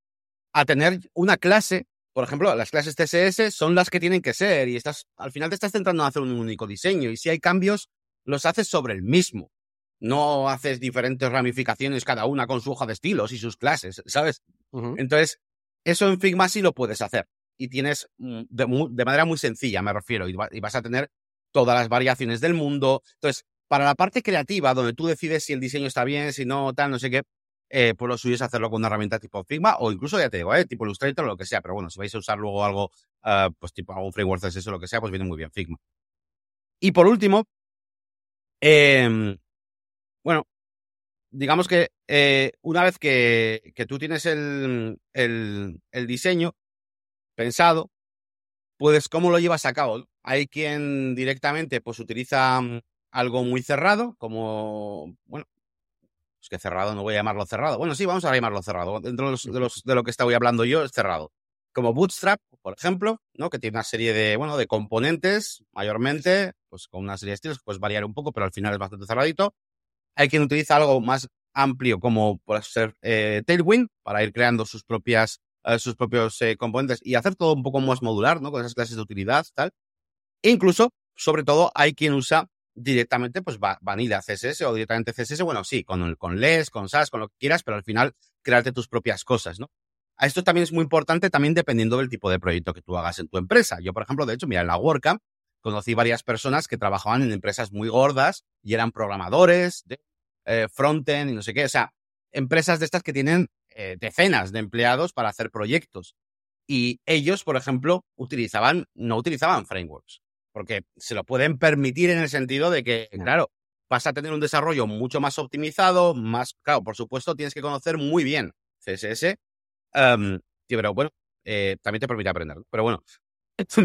a tener una clase, por ejemplo, las clases CSS son las que tienen que ser y estás, al final te estás centrando en hacer un único diseño y si hay cambios, los haces sobre el mismo. No haces diferentes ramificaciones cada una con su hoja de estilos y sus clases, ¿sabes? Entonces, eso en Figma sí lo puedes hacer y tienes mm, de, manera muy sencilla, me refiero, y, vas a tener todas las variaciones del mundo. Entonces, para la parte creativa, donde tú decides si el diseño está bien, si no, tal, no sé qué, eh, pues lo suyo es hacerlo con una herramienta tipo Figma o incluso, ya te digo, eh, tipo Illustrator o lo que sea. Pero bueno, si vais a usar luego algo, uh, pues tipo algún framework CSS o lo que sea, pues viene muy bien Figma. Y por último, eh, bueno, digamos que eh, una vez que, tú tienes el, el, diseño pensado, pues cómo lo llevas a cabo. Hay quien directamente pues utiliza mm, algo muy cerrado, como, bueno, es que cerrado, no voy a llamarlo cerrado. Bueno, sí, vamos a llamarlo cerrado. Dentro de, los, de, los, de lo que estoy hablando yo, es cerrado. Como Bootstrap, por ejemplo, ¿no? Que tiene una serie de, bueno, de componentes, mayormente, pues con una serie de estilos, pues variar un poco, pero al final es bastante cerradito. Hay quien utiliza algo más amplio, como puede ser eh, Tailwind, para ir creando sus propias, eh, sus propios eh, componentes y hacer todo un poco más modular, ¿no? Con esas clases de utilidad, tal. E incluso, sobre todo, hay quien usa directamente pues vanilla CSS o directamente CSS, bueno, sí, con, con LES, con SAS, con lo que quieras, pero al final crearte tus propias cosas, ¿no? Esto también es muy importante, también dependiendo del tipo de proyecto que tú hagas en tu empresa. Yo, por ejemplo, de hecho, mira, en la WordCamp conocí varias personas que trabajaban en empresas muy gordas y eran programadores de eh, frontend y no sé qué. O sea, empresas de estas que tienen eh, decenas de empleados para hacer proyectos. Y ellos, por ejemplo, utilizaban, no utilizaban frameworks porque se lo pueden permitir en el sentido de que, claro, vas a tener un desarrollo mucho más optimizado, más, claro, por supuesto, tienes que conocer muy bien CSS, em, pero bueno, eh, también te permite aprender. Pero bueno,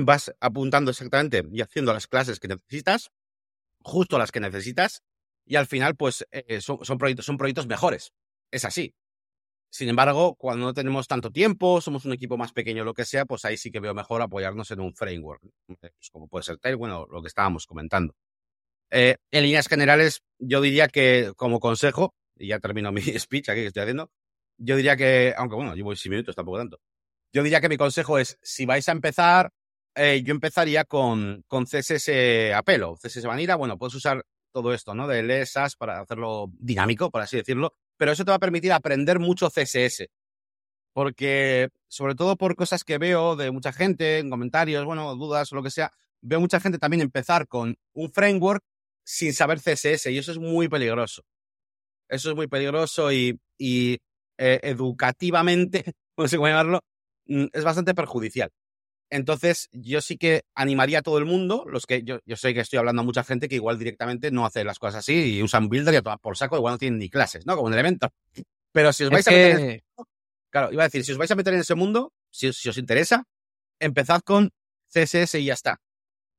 vas apuntando exactamente y haciendo las clases que necesitas, justo las que necesitas, y al final, pues, eh, son, proyectos, son proyectos mejores. Es así. Sin embargo, cuando no tenemos tanto tiempo, somos un equipo más pequeño, lo que sea, pues ahí sí que veo mejor apoyarnos en un framework, eh, pues como puede ser Tailwind o lo que estábamos comentando. Eh, en líneas generales, yo diría que como consejo, y ya termino *laughs* mi speech aquí que estoy haciendo, yo diría que, aunque bueno, llevo 6 minutos, tampoco tanto, yo diría que mi consejo es, si vais a empezar, eh, yo empezaría con, con CSS Apelo, CSS Vanilla, bueno, puedes usar todo esto, ¿no? De LSAS para hacerlo dinámico, por así decirlo, pero eso te va a permitir aprender mucho CSS. Porque, sobre todo por cosas que veo de mucha gente, en comentarios, bueno, dudas o lo que sea, veo mucha gente también empezar con un framework sin saber CSS y eso es muy peligroso. Eso es muy peligroso y, y eh, educativamente, *laughs* no sé cómo llamarlo, mm, es bastante perjudicial. Entonces, yo sí que animaría a todo el mundo, los que yo, yo sé que estoy hablando a mucha gente que igual directamente no hace las cosas así y usan Builder y a tomar por saco, igual no tienen ni clases, ¿no? Como un elemento. Pero si os vais a meter en ese mundo, claro, iba a decir, si os vais a meter en ese mundo, si, si os interesa, empezad con CSS y ya está.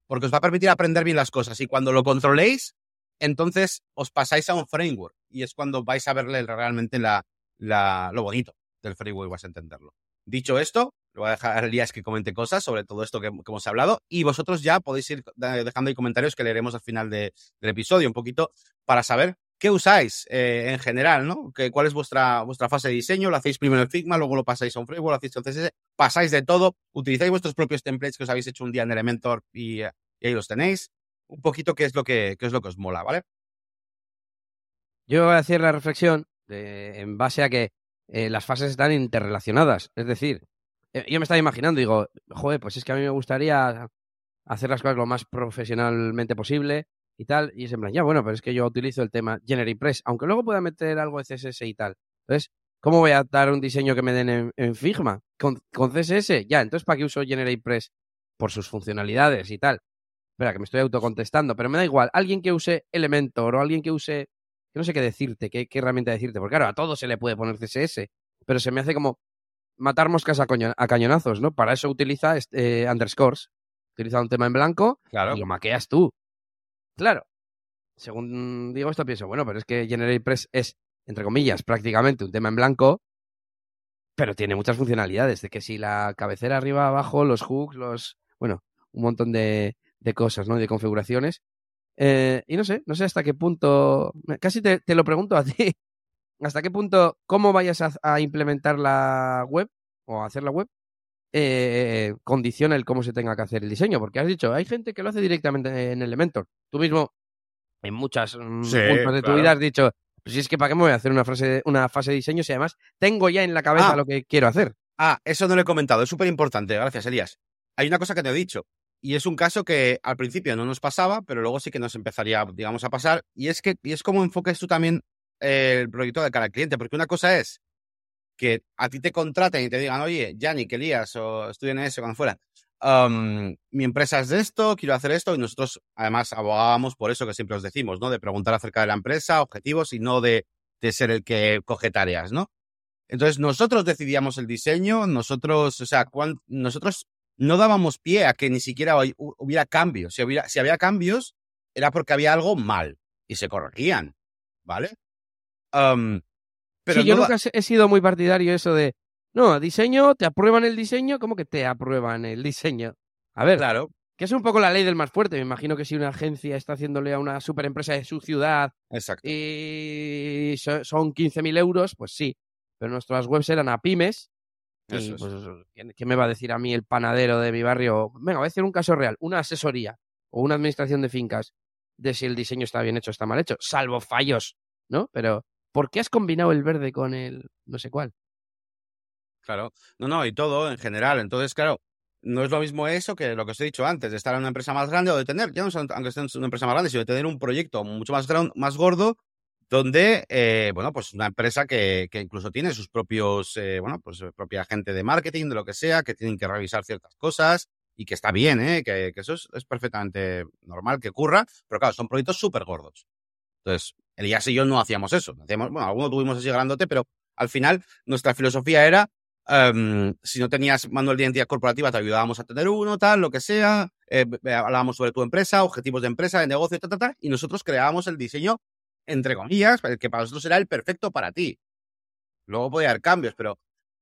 Porque os va a permitir aprender bien las cosas y cuando lo controléis, entonces os pasáis a un framework y es cuando vais a verle realmente la, la, lo bonito del framework, vas a entenderlo. Dicho esto, le voy a dejar a Elías que comente cosas sobre todo esto que, hemos hablado y vosotros ya podéis ir dejando ahí comentarios que leeremos al final del episodio un poquito para saber qué usáis eh, en general, ¿no? Que, ¿Cuál es vuestra, vuestra fase de diseño? ¿Lo hacéis primero en Figma, luego lo pasáis a un framework, lo hacéis en CSS? ¿Pasáis de todo? ¿Utilizáis vuestros propios templates que os habéis hecho un día en Elementor y, ahí los tenéis? Un poquito qué es lo que, es lo que os mola, ¿vale? Yo voy a hacer la reflexión en base a que eh, las fases están interrelacionadas. Es decir, eh, yo me estaba imaginando, digo, joder, pues es que a mí me gustaría hacer las cosas lo más profesionalmente posible y tal. Y es en plan, ya bueno, pero es que yo utilizo el tema Press, aunque luego pueda meter algo de CSS y tal. Entonces, ¿Cómo voy a dar un diseño que me den en, Figma? ¿Con, ¿Con, CSS? Ya, entonces ¿para qué uso GeneratePress? Por sus funcionalidades y tal. Espera, que me estoy autocontestando, pero me da igual. Alguien que use Elementor o alguien que use. Que no sé qué decirte, qué, herramienta decirte. Porque claro, a todo se le puede poner CSS, pero se me hace como matar moscas a, cañonazos, ¿no? Para eso utiliza este, underscores. Utiliza un tema en blanco y lo maqueas tú. Claro. Según digo esto, pienso, bueno, pero es que GeneratePress es, entre comillas, prácticamente un tema en blanco, pero tiene muchas funcionalidades. De que si la cabecera arriba, abajo, los hooks, los. Bueno, un montón de, de cosas, ¿no? De configuraciones. Eh, y no sé, no sé hasta qué punto, casi te, lo pregunto a ti, hasta qué punto, cómo vayas a, implementar la web o a hacer la web, eh, condiciona el cómo se tenga que hacer el diseño, porque has dicho, hay gente que lo hace directamente en Elementor. Tú mismo, en muchas mm, puntos de tu vida has dicho, pues si es que para qué me voy a hacer una, frase, una fase de diseño si además tengo ya en la cabeza ah. lo que quiero hacer. Ah, eso no lo he comentado, es súper importante, gracias Elías. Hay una cosa que te he dicho, y es un caso que al principio no nos pasaba, pero luego sí que nos empezaría, digamos, a pasar. Y es que y es como enfoques tú también el proyecto de cara al cliente, porque una cosa es que a ti te contraten y te digan, oye, Yannick, Elías, o estudien eso cuando fuera, mi empresa es de esto, quiero hacer esto, y nosotros además abogábamos por eso que siempre os decimos, ¿no? De preguntar acerca de la empresa, objetivos, y no de, de ser el que coge tareas, ¿no? Entonces nosotros decidíamos el diseño, nosotros, o sea, nosotros no dábamos pie a que ni siquiera hubiera cambios. Si, hubiera, si había cambios, era porque había algo mal y se corregían, ¿vale? Pero yo nunca he sido muy partidario eso de, no, diseño, te aprueban el diseño, ¿cómo que te aprueban el diseño? A ver, claro. que es un poco la ley del más fuerte. Me imagino que si una agencia está haciéndole a una superempresa de su ciudad Exacto. y son 15.000 euros, pues sí. Pero nuestras webs eran a pymes pues, ¿qué me va a decir a mí el panadero de mi barrio? Venga, voy a decir un caso real, una asesoría o una administración de fincas de si el diseño está bien hecho o está mal hecho, salvo fallos, ¿no? Pero, ¿por qué has combinado el verde con el no sé cuál? Claro, no, no, y todo en general. Entonces, claro, no es lo mismo eso que lo que os he dicho antes, de estar en una empresa más grande o de tener, ya no aunque estés en una empresa más grande, sino de tener un proyecto mucho más, más gordo donde, eh, bueno, pues una empresa que, que incluso tiene sus propios, eh, bueno, pues propia gente de marketing, de lo que sea, que tienen que revisar ciertas cosas y que está bien, ¿eh? que, que eso es, es, perfectamente normal que ocurra, pero claro, son proyectos súper gordos. Entonces, Elías y yo no hacíamos eso. Hacíamos, bueno, algunos tuvimos así grandote, pero al final nuestra filosofía era, um, si no tenías manual de identidad corporativa, te ayudábamos a tener uno, tal, lo que sea, eh, hablábamos sobre tu empresa, objetivos de empresa, de negocio, tal, tal, tal, y nosotros creábamos el diseño entre comillas, que para nosotros era el perfecto para ti. Luego puede haber cambios, pero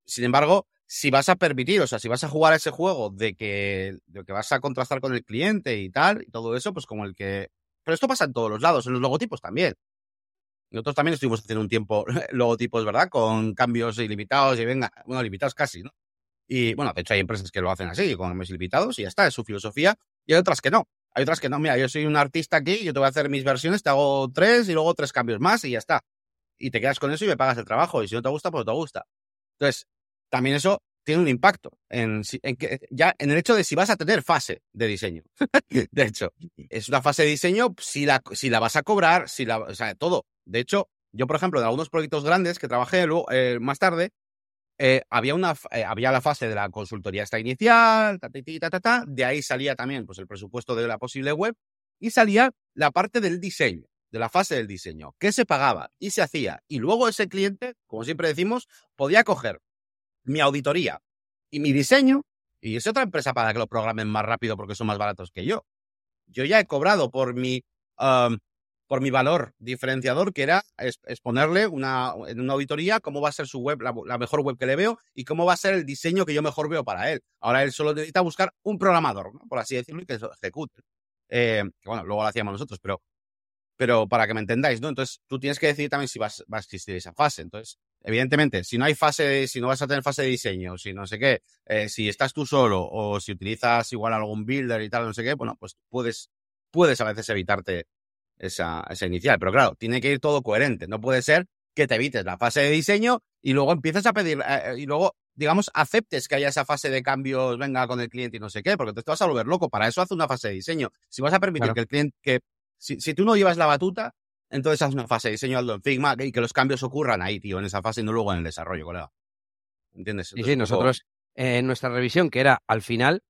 sin embargo, si vas a permitir, o sea, si vas a jugar ese juego de que, de que vas a contrastar con el cliente y tal, y todo eso, pues como el que. Pero esto pasa en todos los lados, en los logotipos también. Nosotros también estuvimos haciendo un tiempo *laughs* logotipos, ¿verdad? Con cambios ilimitados y venga, bueno, limitados casi, ¿no? Y bueno, de hecho hay empresas que lo hacen así, con cambios ilimitados y ya está, es su filosofía, y hay otras que no. Hay otras que no, mira, yo soy un artista aquí, yo te voy a hacer mis versiones, te hago tres y luego tres cambios más y ya está. Y te quedas con eso y me pagas el trabajo. Y si no te gusta, pues no te gusta. Entonces, también eso tiene un impacto en, que, ya en el hecho de si vas a tener fase de diseño. *laughs* de hecho, es una fase de diseño si la, si la vas a cobrar, si la, o sea, todo. De hecho, yo, por ejemplo, en algunos proyectos grandes que trabajé eh, más tarde, eh, había, una, eh, había la fase de la consultoría esta inicial, ta, ta, ta, de ahí salía también pues, el presupuesto de la posible web y salía la parte del diseño, de la fase del diseño, que se pagaba y se hacía. Y luego ese cliente, como siempre decimos, podía coger mi auditoría y mi diseño y es otra empresa para que lo programen más rápido porque son más baratos que yo. Yo ya he cobrado por mi por mi valor diferenciador, que era exponerle una, en una auditoría cómo va a ser su web, la, mejor web que le veo y cómo va a ser el diseño que yo mejor veo para él. Ahora él solo necesita buscar un programador, por así decirlo, y que lo ejecute. Eh, bueno, luego lo hacíamos nosotros, pero, pero para que me entendáis, ¿no? Entonces tú tienes que decidir también si vas, va a existir esa fase. Entonces, evidentemente, si no hay fase, si no vas a tener fase de diseño, si no sé qué, eh, si estás tú solo o si utilizas igual algún builder y tal, no sé qué, bueno, pues puedes, puedes a veces evitarte esa, esa inicial. Pero claro, tiene que ir todo coherente. No puede ser que te evites la fase de diseño y luego empieces a pedir, eh, eh, y luego, digamos, aceptes que haya esa fase de cambios, venga con el cliente y no sé qué, porque te vas a volver loco. Para eso hace una fase de diseño. Si vas a permitir que el cliente, que si, si, tú no llevas la batuta, entonces haz una fase de diseño en Figma y que los cambios ocurran ahí, tío, en esa fase y no luego en el desarrollo, colega. ¿Entiendes? Y sí, nosotros en nuestra revisión, que era al final,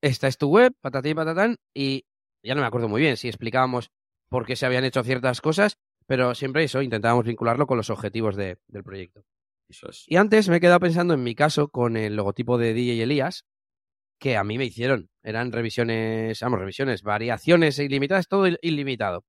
esta es tu web, patatí y patatán, y ya no me acuerdo muy bien si explicábamos por qué se habían hecho ciertas cosas, pero siempre eso, intentábamos vincularlo con los objetivos del proyecto. Eso es. Y antes me he quedado pensando en mi caso con el logotipo de DJ Elías, que a mí me hicieron. Eran revisiones, vamos, revisiones, variaciones ilimitadas, todo ilimitado.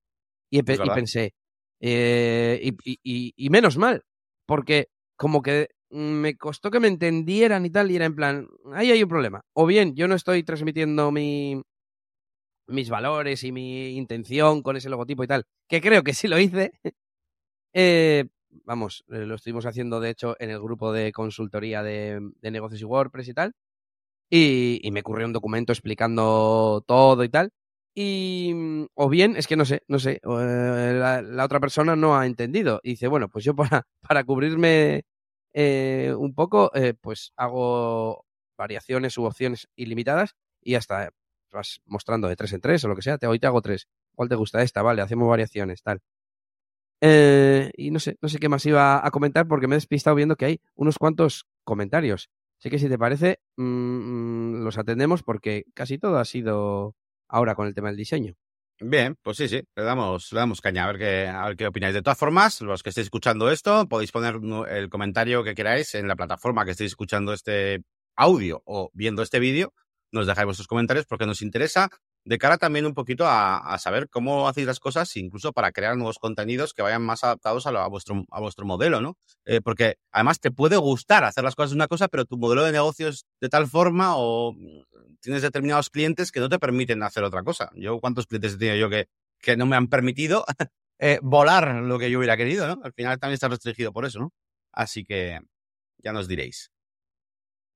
Y, pensé, eh, y, menos mal, porque como que me costó que me entendieran y tal, y era en plan, ahí hay un problema. O bien yo no estoy transmitiendo mi, mis valores y mi intención con ese logotipo y tal, que creo que sí lo hice. *laughs* eh, vamos, eh, lo estuvimos haciendo de hecho en el grupo de consultoría de, negocios y WordPress y tal. Y, me ocurrió un documento explicando todo y tal. Y, mm, o bien, es que no sé, no sé, eh, la, otra persona no ha entendido. Y dice, bueno, pues yo para, *laughs* para cubrirme eh, un poco, pues hago variaciones u opciones ilimitadas y hasta vas mostrando de tres en tres o lo que sea. Te, hoy te hago tres. ¿Cuál te gusta esta? Vale, hacemos variaciones, tal. Eh, y no sé, no sé qué más iba a comentar porque me he despistado viendo que hay unos cuantos comentarios. Así que si te parece, mm, los atendemos porque casi todo ha sido ahora con el tema del diseño. Bien, pues sí, sí, le damos, le damos caña a ver qué, a ver qué opináis. De todas formas, los que estéis escuchando esto, podéis poner el comentario que queráis en la plataforma que estéis escuchando este audio o viendo este vídeo. Nos dejáis vuestros comentarios porque nos interesa de cara también un poquito a, saber cómo hacéis las cosas, incluso para crear nuevos contenidos que vayan más adaptados a, vuestro, a vuestro modelo, ¿no? Eh, porque además te puede gustar hacer las cosas de una cosa, pero tu modelo de negocio es de tal forma o mm, tienes determinados clientes que no te permiten hacer otra cosa. Yo, ¿cuántos clientes he tenido yo que, que no me han permitido *laughs* eh, volar lo que yo hubiera querido, ¿no? Al final también está restringido por eso, ¿no? Así que ya nos diréis.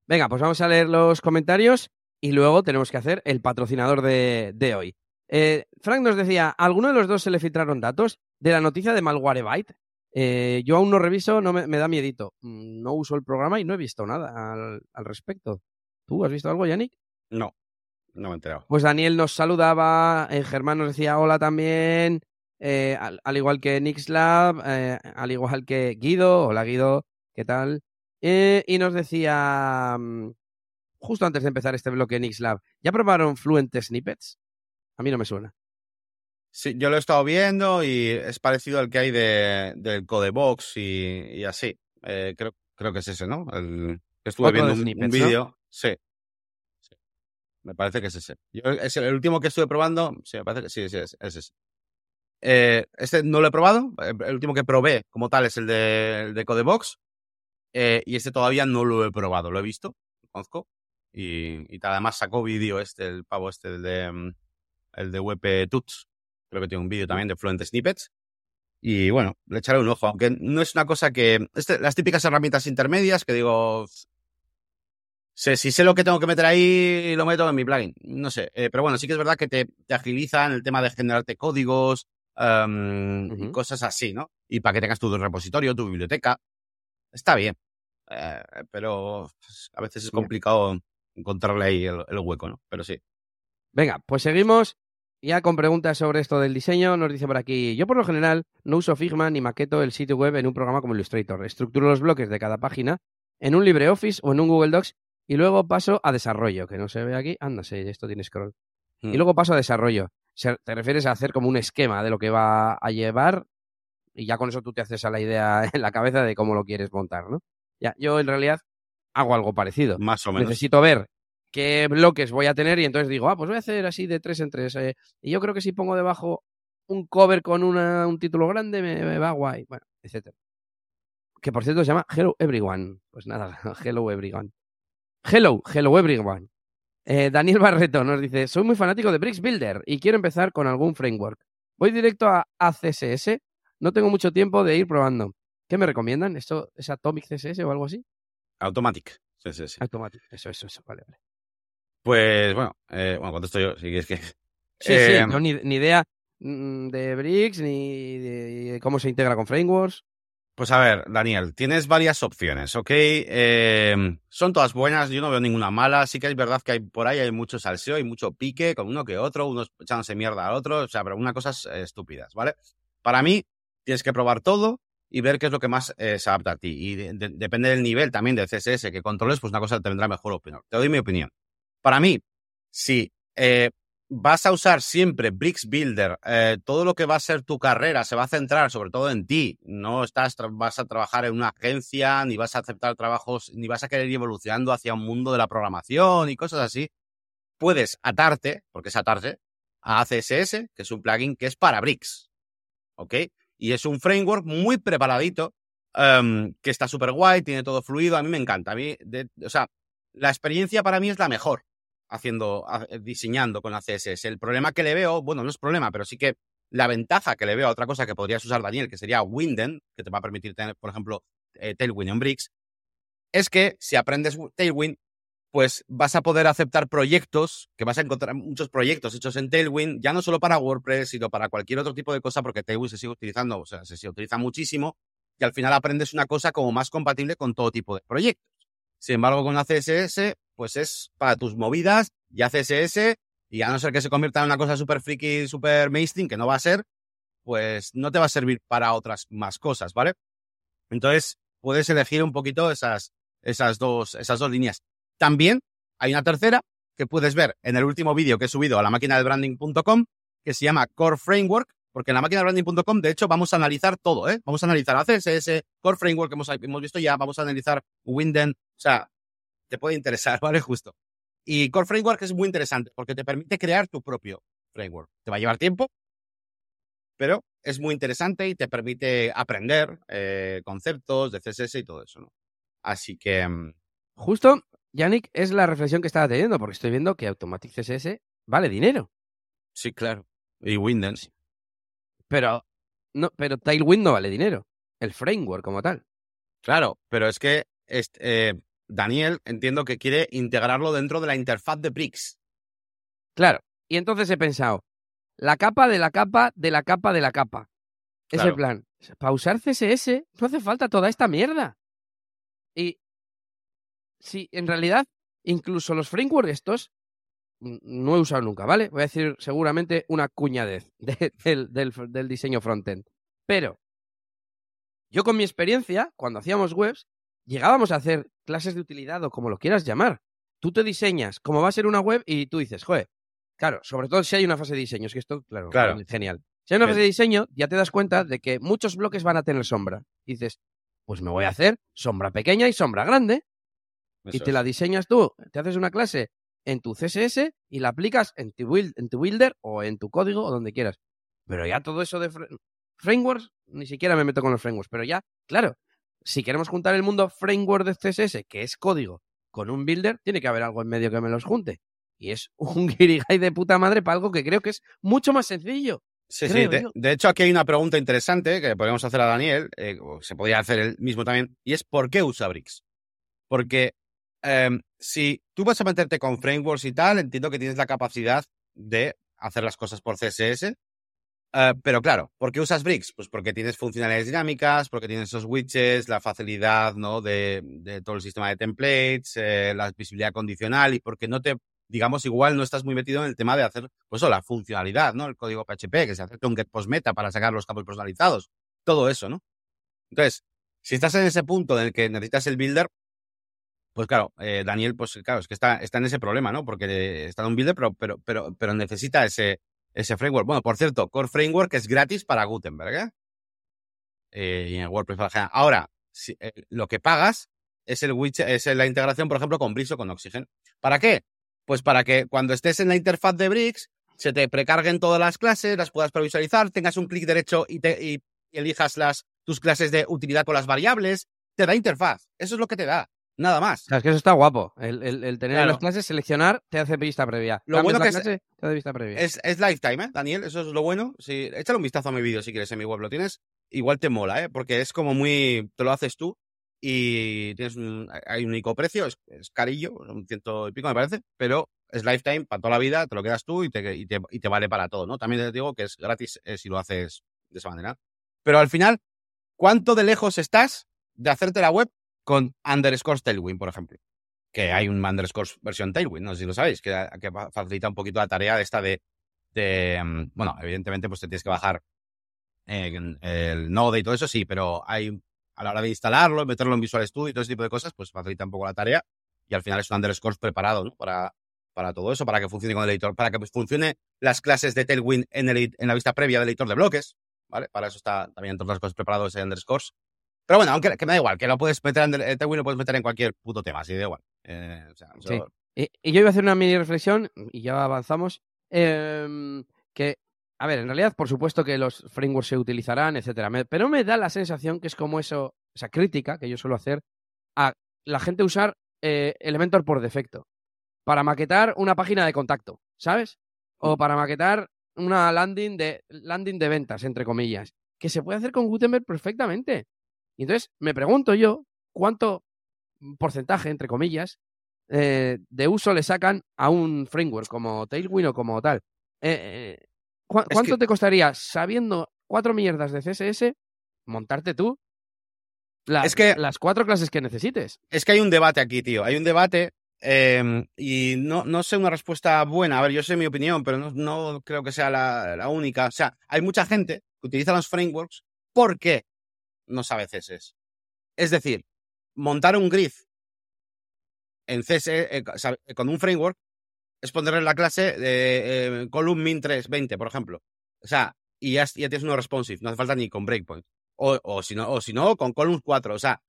Venga, pues vamos a leer los comentarios y luego tenemos que hacer el patrocinador de, hoy. Eh, Frank nos decía, ¿a alguno de los dos se le filtraron datos de la noticia de Malwarebyte? Eh, yo aún no reviso, no me, da miedito. Mm, no uso el programa y no he visto nada al, respecto. ¿Tú has visto algo, Yannick? No, no me he enterado. Pues Daniel nos saludaba, eh, Germán nos decía hola también, eh, al, igual que Nixlab, al igual que Guido, hola Guido, ¿qué tal? y nos decía mm, justo antes de empezar este bloque en Xlab, ¿ya probaron Fluent Snippets? A mí no me suena. Sí, yo lo he estado viendo y es parecido al que hay de, del Codebox y, y así. Eh, creo, creo que es ese, ¿no? El, estuve viendo un, vídeo. Sí. Me parece que es ese. es el, último que estuve probando. Sí, me parece que sí, sí es, ese. Eh, este no lo he probado. El último que probé como tal es el de, el de Codebox. Eh, y este todavía no lo he probado. Lo he visto, lo conozco. Y, y además sacó vídeo este, el pavo este, el de, mm, el de WP Tuts. Creo que tiene un vídeo también de Fluent Snippets. Y bueno, le echaré un ojo, aunque no es una cosa que. Este, las típicas herramientas intermedias que digo. Sé, si sé lo que tengo que meter ahí, lo meto en mi plugin. No sé. Eh, pero bueno, sí que es verdad que te, te agilizan el tema de generarte códigos y cosas así, ¿no? Y para que tengas tu repositorio, tu biblioteca. Está bien. Eh, pero pues, a veces es complicado encontrarle ahí el, hueco, ¿no? Pero sí. Venga, pues seguimos ya con preguntas sobre esto del diseño. Nos dice por aquí, yo por lo general no uso Figma ni maqueto el sitio web en un programa como Illustrator. Estructuro los bloques de cada página en un LibreOffice o en un Google Docs y luego paso a desarrollo, que no se ve aquí. Anda, sí, esto tiene scroll. Y hmm. luego paso a desarrollo. Te refieres a hacer como un esquema de lo que va a llevar y ya con eso tú te haces a la idea *laughs* en la cabeza de cómo lo quieres montar, ¿no? Ya, yo en realidad hago algo parecido. Más o menos. Necesito ver qué bloques voy a tener y entonces digo, ah, pues voy a hacer así de tres en tres. Eh, y yo creo que si pongo debajo un cover con un título grande me, va guay. Bueno, etcétera. Que por cierto se llama Hello Everyone. Pues nada, *laughs* Hello Everyone. Hello, Hello Everyone. Eh, Daniel Barreto nos dice, soy muy fanático de Bricks Builder y quiero empezar con algún framework. Voy directo a ACSS. No tengo mucho tiempo de ir probando. ¿Qué me recomiendan? ¿Esto es Atomic CSS o algo así? Automatic CSS. Automatic, eso, eso, eso, vale, vale. Pues bueno, eh, bueno, contesto yo, si quieres que. *laughs* Sí, sí, eh, no, ni, idea mm, de Bricks ni de cómo se integra con frameworks. Pues a ver, Daniel, tienes varias opciones, ¿ok? Em, son todas buenas, yo no veo ninguna mala. Sí que es verdad que hay por ahí hay mucho salseo y mucho pique con uno que otro, unos echándose mierda al otro, o sea, pero una cosas estúpidas, ¿vale? Para mí, tienes que probar todo y ver qué es lo que más eh, se adapta a ti. Y depende del nivel también de CSS que controles, pues una cosa te vendrá mejor opinión. Te doy mi opinión. Para mí, si eh, vas a usar siempre Bricks Builder, eh, todo lo que va a ser tu carrera se va a centrar sobre todo en ti. No estás, vas a trabajar en una agencia, ni vas a aceptar trabajos, ni vas a querer ir evolucionando hacia un mundo de la programación y cosas así. Puedes atarte, porque es atarte, a CSS, que es un plugin que es para Bricks. ¿Ok? Y es un framework muy preparadito, em, que está súper guay, tiene todo fluido. A mí me encanta. A mí, o sea, la experiencia para mí es la mejor haciendo, diseñando con la CSS. El problema que le veo, bueno, no es problema, pero sí que la ventaja que le veo a otra cosa que podrías usar, Daniel, que sería Winden, que te va a permitir tener, por ejemplo, eh, Tailwind en Bricks, es que si aprendes Tailwind, pues vas a poder aceptar proyectos, que vas a encontrar muchos proyectos hechos en Tailwind, ya no solo para WordPress, sino para cualquier otro tipo de cosa, porque Tailwind se sigue utilizando, o sea, se utiliza muchísimo, y al final aprendes una cosa como más compatible con todo tipo de proyectos. Sin embargo, con la CSS, pues es para tus movidas y CSS, y a no ser que se convierta en una cosa súper friki, súper mainstream, que no va a ser, pues no te va a servir para otras más cosas, ¿vale? Entonces, puedes elegir un poquito esas, esas, dos, esas dos líneas. También hay una tercera que puedes ver en el último vídeo que he subido a la máquina de branding.com, que se llama Core Framework, porque en la máquina de branding.com, de hecho, vamos a analizar todo, ¿eh? Vamos a analizar a CSS, Core Framework que hemos, hemos visto ya, vamos a analizar Winden, o sea, te puede interesar, *laughs* ¿vale? Justo. Y Core Framework es muy interesante porque te permite crear tu propio framework. Te va a llevar tiempo, pero es muy interesante y te permite aprender eh, conceptos de CSS y todo eso, ¿no? Así que... Mm, Justo, Yannick, es la reflexión que estaba teniendo porque estoy viendo que Automatic CSS vale dinero. Sí, claro. Y Winden. Pero, no, pero Tailwind no vale dinero. El framework como tal. Claro, pero es que este, eh, Daniel entiendo que quiere integrarlo dentro de la interfaz de Bricks. Claro. Y entonces he pensado, la capa de la capa de la capa de la capa. Es el plan. Para usar CSS no hace falta toda esta mierda. Y si en realidad, incluso los frameworks estos no he usado nunca, ¿vale? Voy a decir seguramente una cuñadez *laughs* del, del diseño frontend. Pero yo con mi experiencia, cuando hacíamos webs, llegábamos a hacer clases de utilidad o como lo quieras llamar. Tú te diseñas cómo va a ser una web y tú dices, joder, claro, sobre todo si hay una fase de diseño, es que esto, claro, claro. genial. Si hay una fase de diseño, ya te das cuenta de que muchos bloques van a tener sombra. Y dices, pues me voy a hacer sombra pequeña y sombra grande. Y te la diseñas tú, te haces una clase en tu CSS y la aplicas en tu, build, en tu builder o en tu código o donde quieras. Pero ya todo eso de frameworks, ni siquiera me meto con los frameworks, pero ya, claro, si queremos juntar el mundo framework de CSS, que es código, con un builder, tiene que haber algo en medio que me los junte. Y es *laughs* un guirigay de puta madre para algo que creo que es mucho más sencillo. Sí, sí. De, hecho, aquí hay una pregunta interesante que podemos hacer a Daniel, eh, o se podría hacer él mismo también, y es ¿por qué usa Bricks? Porque em, si tú vas a meterte con frameworks y tal, entiendo que tienes la capacidad de hacer las cosas por CSS, eh, pero claro, ¿por qué usas Bricks? Pues porque tienes funcionalidades dinámicas, porque tienes esos widgets, la facilidad ¿no? de, todo el sistema de templates, eh, la visibilidad condicional y porque no te, digamos, igual no estás muy metido en el tema de hacer, pues la funcionalidad, ¿no? El código PHP, que se hace un get post meta para sacar los campos personalizados, todo eso, ¿no? Entonces, si estás en ese punto en el que necesitas el builder, pues claro, eh, Daniel, pues claro, es que está, está en ese problema, ¿no? Porque está en un builder, pero, pero, pero, pero necesita ese, ese framework. Bueno, por cierto, Core Framework es gratis para Gutenberg, ¿eh? eh y en WordPress Ahora, eh, lo que pagas es, el es la integración, por ejemplo, con Bricks o con Oxygen. ¿Para qué? Pues para que cuando estés en la interfaz de Bricks se te precarguen todas las clases, las puedas previsualizar, tengas un clic derecho y, y elijas las, tus clases de utilidad con las variables. Te da interfaz. Eso es lo que te da. Nada más. es que eso está guapo. El, tener las clases, seleccionar, te hace vista previa. Lo bueno que es, te hace vista previa. Es, lifetime, ¿eh, Daniel? Eso es lo bueno. Si, échale un vistazo a mi vídeo si quieres en mi web. Lo tienes, igual te mola, ¿eh? Porque es como muy. Te lo haces tú y tienes un, hay un único precio, es, carillo, un ciento y pico me parece, pero es lifetime para toda la vida, te lo quedas tú y te, y te, vale para todo, ¿no? También te digo que es gratis eh, si lo haces de esa manera. Pero al final, ¿cuánto de lejos estás de hacerte la web con underscore Tailwind, por ejemplo. Que hay un underscore versión Tailwind, no sé si lo sabéis, que, facilita un poquito la tarea de esta de, mm, bueno, evidentemente pues te tienes que bajar el Node y todo eso sí, pero hay a la hora de instalarlo, meterlo en Visual Studio y todo ese tipo de cosas, pues facilita un poco la tarea y al final es un underscore preparado ¿no? para, para todo eso, para que funcione con el editor, para que pues, funcione las clases de Tailwind en, el, en la vista previa del editor de bloques, ¿vale? Para eso está también todas las cosas preparado ese underscores. Pero bueno, aunque que me da igual, que lo puedes meter en el Tailwind lo puedes meter en cualquier puto tema, así da igual. Eh, sí. y, yo iba a hacer una mini reflexión, y ya avanzamos, em, que a ver, en realidad, por supuesto que los frameworks se utilizarán, etcétera. pero me da la sensación que es como eso, esa crítica que yo suelo hacer a la gente usar eh, Elementor por defecto para maquetar una página de contacto, ¿sabes? O para maquetar una landing de landing de ventas, entre comillas, que se puede hacer con Gutenberg perfectamente. Y entonces me pregunto yo cuánto porcentaje, entre comillas, eh, de uso le sacan a un framework como Tailwind o como tal. Eh, eh ¿Cuánto te costaría, sabiendo cuatro mierdas de CSS, montarte tú las cuatro clases que necesites? Es que hay un debate aquí, tío. Hay un debate em, y no, no sé una respuesta buena. A ver, yo sé mi opinión, pero no, creo que sea la, única. O sea, hay mucha gente que utiliza los frameworks porque no sabe CSS. Es decir, montar un grid en CSS eh, con un framework es ponerle la clase de eh, column min 320, por ejemplo. O sea, y ya, ya, tienes uno responsive, no hace falta ni con breakpoint. O, o si no, o si no, con column 4. O sea,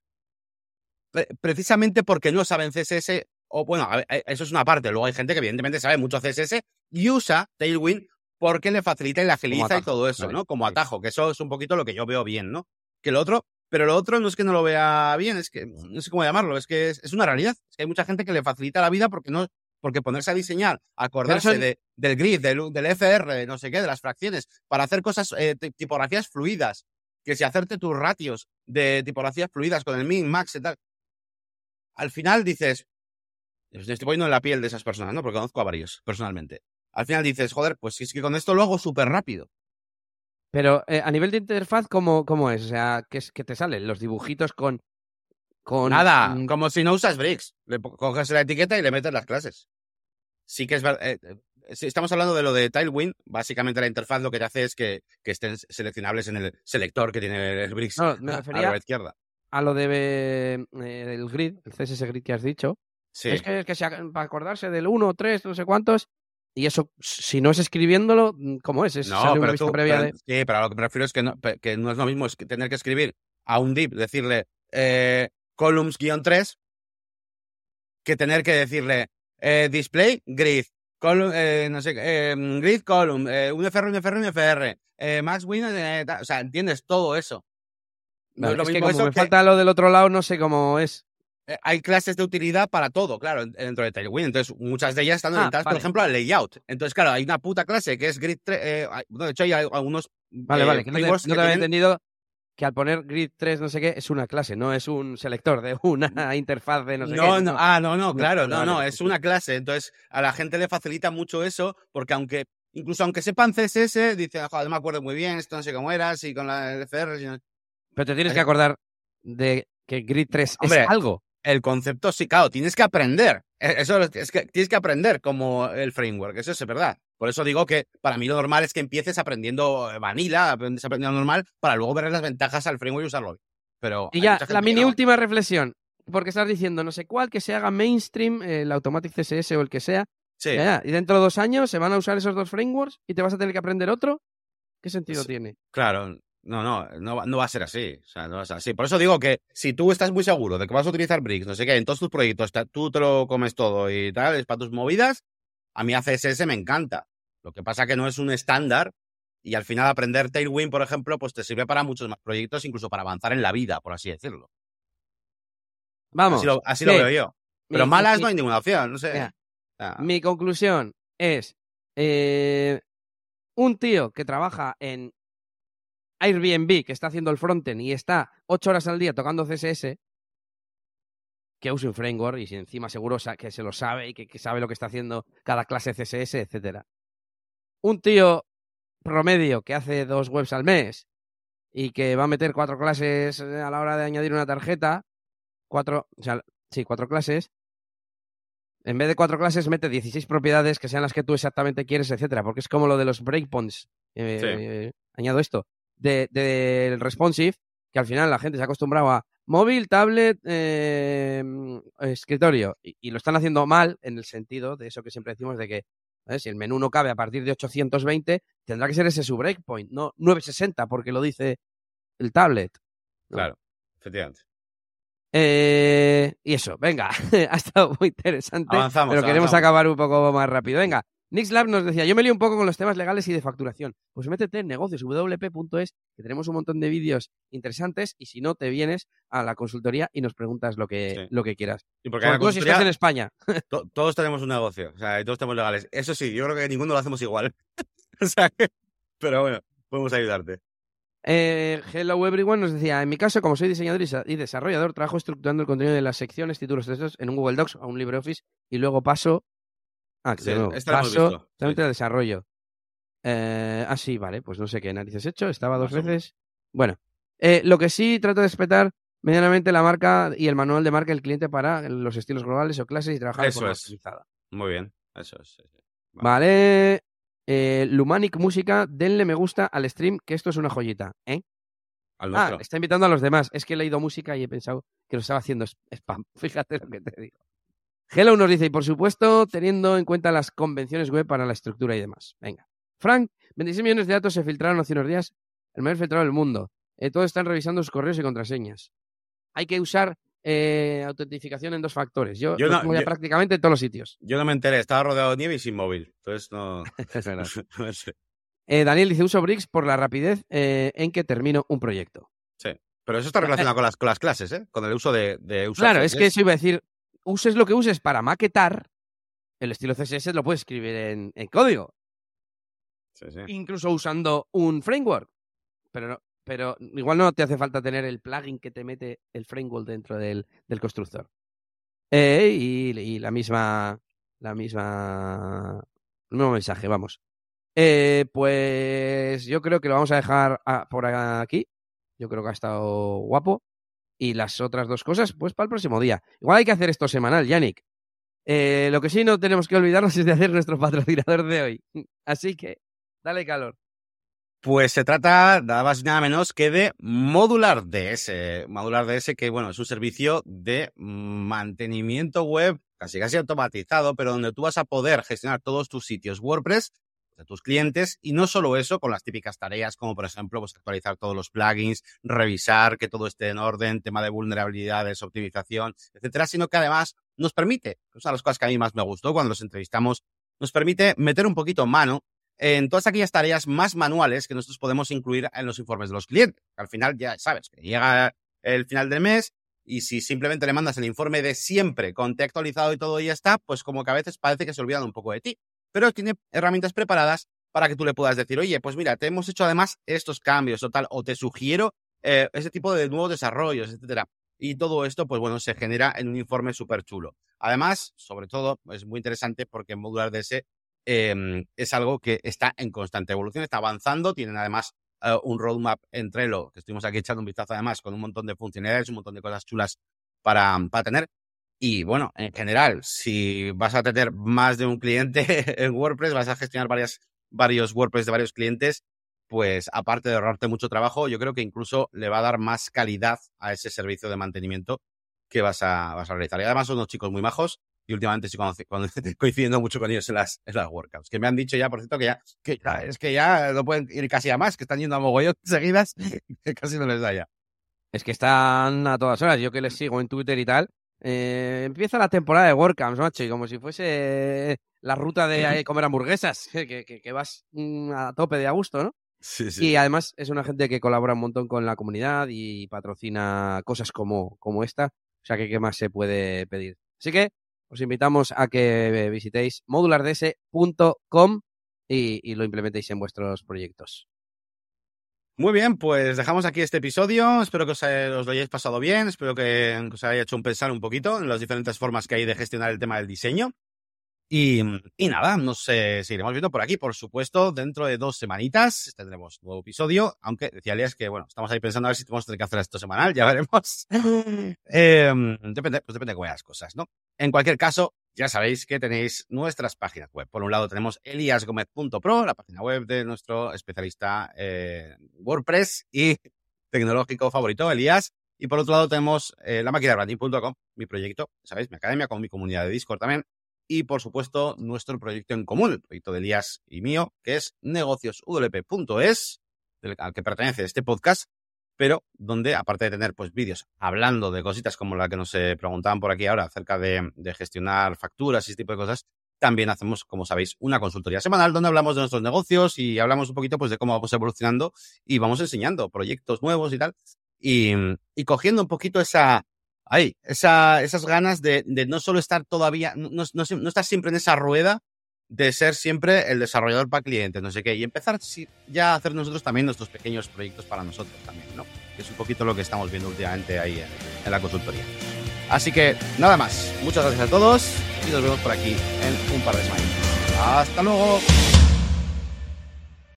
precisamente porque no saben CSS, o bueno, eso es una parte. Luego hay gente que evidentemente sabe mucho CSS y usa Tailwind porque le facilita y le agiliza y todo eso, ¿no? Como atajo, que eso es un poquito lo que yo veo bien, ¿no? Que lo otro, pero lo otro no es que no lo vea bien, es que no sé cómo llamarlo, es que es, es una realidad. Es que hay mucha gente que le facilita la vida porque no, porque ponerse a diseñar, acordarse de, del grid, del, del, FR, no sé qué, de las fracciones, para hacer cosas, eh, tipografías fluidas, que si hacerte tus ratios de tipografías fluidas con el min, max y tal, al final dices, me estoy poniendo en la piel de esas personas, ¿no? Porque conozco a varios personalmente. Al final dices, joder, pues es que con esto lo hago súper rápido. Pero eh, a nivel de interfaz, ¿cómo, ¿cómo es? O sea, ¿qué, es, ¿qué te salen? Los dibujitos con Nada, como si no usas Bricks. Le coges la etiqueta y le metes las clases. Sí que es verdad. Eh, eh, estamos hablando de lo de Tailwind. Básicamente la interfaz lo que te hace es que, estén seleccionables en el selector que tiene el Bricks a, la izquierda. A lo de eh, el grid, el CSS grid que has dicho. Sí. Es que, es que para acordarse del 1, 3, no sé cuántos, y eso, si no es escribiéndolo, ¿cómo es? es no, pero tú, previa de... Sí, pero a lo que me refiero es que no, que no es lo mismo es que tener que escribir a un div, decirle, eh, columns-3 que tener que decirle eh, display grid, column, eh, no sé, eh, grid column, un FR, un FR, un FR, max win, o sea, entiendes todo eso. No es, lo mismo que como me falta lo del otro lado, no sé cómo es. Hay clases de utilidad para todo, claro, dentro de Tailwind. Entonces, muchas de ellas están ah, orientadas, por ejemplo, al layout. Entonces, claro, hay una puta clase que es Grid 3. de hecho, hay algunos. Vale, vale, que no te, no había entendido que al poner grid 3 no sé qué es una clase, no es un selector de *laughs* una interfaz de no sé qué. No, ah, no, no, claro, no, no, es una clase. Entonces, a la gente le facilita mucho eso porque aunque, incluso aunque sepan CSS, dice, joder, me acuerdo muy bien, esto no sé cómo era, así con la LFR. Pero te tienes que acordar de que grid 3 es algo. El concepto sí, claro, tienes que aprender. E, eso es que tienes que aprender como el framework, eso es verdad. Por eso digo que para mí lo normal es que empieces aprendiendo eh, vanilla, aprendes aprendiendo normal, para luego ver las ventajas al framework y usarlo. Pero y ya, la mini última reflexión, porque estás diciendo no sé cuál que se haga mainstream, el Automatic CSS o el que sea. Sí. y dentro de dos años se van a usar esos dos frameworks y te vas a tener que aprender otro. ¿Qué sentido tiene? Claro, no, no, no, va a ser así. O sea, no va a ser así. Por eso digo que si tú estás muy seguro de que vas a utilizar Bricks, no sé qué, en todos tus proyectos, tú te lo comes todo y tal, es para tus movidas, a mí CSS me encanta. Lo que pasa que no es un estándar y al final aprender Tailwind, por ejemplo, pues te sirve para muchos más proyectos, incluso para avanzar en la vida, por así decirlo. Vamos. Así lo, veo yo. Pero malas no hay ninguna opción, no sé. Mi conclusión es eh, un tío que trabaja en Airbnb, que está haciendo el frontend y está ocho horas al día tocando CSS, que use un framework y si encima seguro que se lo sabe y que, sabe lo que está haciendo cada clase CSS, etcétera. Un tío promedio que hace dos webs al mes y que va a meter cuatro clases eh, a la hora de añadir una tarjeta, cuatro, o sea, sí, cuatro clases, en vez de cuatro clases mete 16 propiedades que sean las que tú exactamente quieres, etcétera, porque es como lo de los breakpoints. Eh, añado esto. Del de, responsive, que al final la gente se ha acostumbrado a móvil, tablet, eh, escritorio, y, lo están haciendo mal en el sentido de eso que siempre decimos de que si el menú no cabe a partir de 820, tendrá que ser ese su breakpoint, no 960, porque lo dice el tablet. Claro, efectivamente. Eh, y eso, venga, *laughs* ha estado muy interesante. pero queremos acabar un poco más rápido. Venga, Nixlab nos decía, yo me lío un poco con los temas legales y de facturación. Pues métete en negocioswp.es, que tenemos un montón de vídeos interesantes y si no, te vienes a la consultoría y nos preguntas lo que, lo que quieras. Y porque Sobre si estás en España. *laughs* todos tenemos un negocio, o sea, todos tenemos legales. Eso sí, yo creo que ninguno lo hacemos igual. *laughs* o sea, pero bueno, podemos ayudarte. Eh, hello everyone nos decía, en mi caso, como soy diseñador y desarrollador, trabajo estructurando el contenido de las secciones, títulos, textos en un Google Docs o un LibreOffice y luego paso Ah, sí, paso sí. desarrollo. Eh, ah, sí, vale, pues no sé qué narices he hecho, estaba dos veces. Bueno, eh, lo que sí trato de respetar medianamente la marca y el manual de marca del cliente para los estilos globales o clases y trabajar eso es. Muy bien, eso es. Vale. Eh, Lumanic Música, denle me gusta al stream, que esto es una joyita, ¿eh? ah, está invitando a los demás. Es que he leído música y he pensado que lo estaba haciendo spam. *laughs* Fíjate lo que te digo. Hello nos dice, y por supuesto, teniendo en cuenta las convenciones web para la estructura y demás. Venga. Frank, 26 millones de datos se filtraron hace unos días, el mayor filtrado del mundo. Eh, todos están revisando sus correos y contraseñas. Hay que usar eh, autentificación en dos factores. Yo, yo no, prácticamente en todos los sitios. Yo no me enteré, estaba rodeado de nieve y sin móvil. Entonces no. *laughs* *laughs* Eh, Daniel dice: uso Bricks por la rapidez en que termino un proyecto. Sí. Pero eso está relacionado con las, con las clases, ¿eh? Con el uso de, de Claro, es que eso iba a decir uses lo que uses para maquetar, el estilo CSS lo puedes escribir en, código. Incluso usando un framework. Pero, pero igual no te hace falta tener el plugin que te mete el framework dentro del, constructor. Eh, y, la misma. La misma. El mismo mensaje, vamos. Eh, pues yo creo que lo vamos a dejar por aquí. Yo creo que ha estado guapo y las otras dos cosas, pues para el próximo día. Igual hay que hacer esto semanal, Yannick. Eh, lo que sí no tenemos que olvidarnos es de hacer nuestro patrocinador de hoy. *laughs* Así que, dale calor. Pues se trata nada más y nada menos que de Modular DS. Modular DS, que bueno, es un servicio de mantenimiento web casi casi automatizado, pero donde tú vas a poder gestionar todos tus sitios WordPress de tus clientes y no solo eso, con las típicas tareas como por ejemplo pues, actualizar todos los plugins, revisar que todo esté en orden, tema de vulnerabilidades, optimización, etcétera, sino que además nos permite, una de las cosas que a mí más me gustó cuando los entrevistamos, nos permite meter un poquito mano en todas aquellas tareas más manuales que nosotros podemos incluir en los informes de los clientes. Al final ya sabes que llega el final del mes y si simplemente le mandas el informe de siempre con te actualizado y todo y ya está, pues como que a veces parece que se olvidan un poco de ti pero tiene herramientas preparadas para que tú le puedas decir, oye, pues mira, te hemos hecho además estos cambios o tal, o te sugiero eh, ese tipo de nuevos desarrollos, etcétera. Y todo esto, pues bueno, se genera en un informe súper chulo. Además, sobre todo, es muy interesante porque Modular DS em, es algo que está en constante evolución, está avanzando, tienen además eh, un roadmap entre lo que estuvimos aquí echando un vistazo además con un montón de funcionalidades, un montón de cosas chulas para, para tener. Y bueno, en general, si vas a tener más de un cliente *laughs* en WordPress, vas a gestionar varias, varios WordPress de varios clientes, pues aparte de ahorrarte mucho trabajo, yo creo que incluso le va a dar más calidad a ese servicio de mantenimiento que vas a, vas a realizar. Y además son unos chicos muy majos y últimamente estoy *laughs* coincidiendo mucho con ellos en las, en las workouts, que me han dicho ya, por cierto, que ya, que es que ya no pueden ir casi a más, que están yendo a mogollón *laughs* seguidas, que casi no les da ya. Es que están a todas horas, yo que les sigo en Twitter y tal, eh, empieza la temporada de WordCamps, macho, y como si fuese la ruta de comer hamburguesas, *laughs* que, vas mm, a tope de a gusto, ¿no? Sí, sí. Y además es una gente que colabora un montón con la comunidad y patrocina cosas como, como esta. O sea que qué más se puede pedir. Así que os invitamos a que visitéis modulards.com y, y lo implementéis en vuestros proyectos. Muy bien, pues dejamos aquí este episodio. Espero que os, lo hayáis pasado bien. Espero que os haya hecho un pensar un poquito en las diferentes formas que hay de gestionar el tema del diseño. Y, nada, nos seguiremos viendo por aquí, por supuesto, dentro de dos semanitas tendremos nuevo episodio, aunque decía Elias que, bueno, estamos ahí pensando a ver si tenemos que hacer esto semanal, ya veremos. *laughs* Em, depende, pues depende de cómo las cosas, ¿no? En cualquier caso, ya sabéis que tenéis nuestras páginas web. Por un lado tenemos eliasgomez.pro, la página web de nuestro especialista WordPress y tecnológico favorito, Elías. Y por otro lado tenemos eh, la máquina branding.com, mi proyecto, ¿sabéis? Mi academia con mi comunidad de Discord también. Y por supuesto, nuestro proyecto en común, el proyecto de Elías y mío, que es negocioswp.es, al que pertenece este podcast, pero donde, aparte de tener pues vídeos hablando de cositas como la que nos eh, preguntaban por aquí ahora acerca de, gestionar facturas y ese tipo de cosas, también hacemos, como sabéis, una consultoría semanal donde hablamos de nuestros negocios y hablamos un poquito pues de cómo vamos evolucionando y vamos enseñando proyectos nuevos y tal. Y, y cogiendo un poquito esa, ahí, esa, esas ganas de, de, no solo estar todavía, no, no, no, estar siempre en esa rueda de ser siempre el desarrollador para clientes, no sé qué, y empezar ya a hacer nosotros también nuestros pequeños proyectos para nosotros también, ¿no? Que es un poquito lo que estamos viendo últimamente ahí en, en la consultoría. Así que nada más, muchas gracias a todos y nos vemos por aquí en un par de semanas. Hasta luego.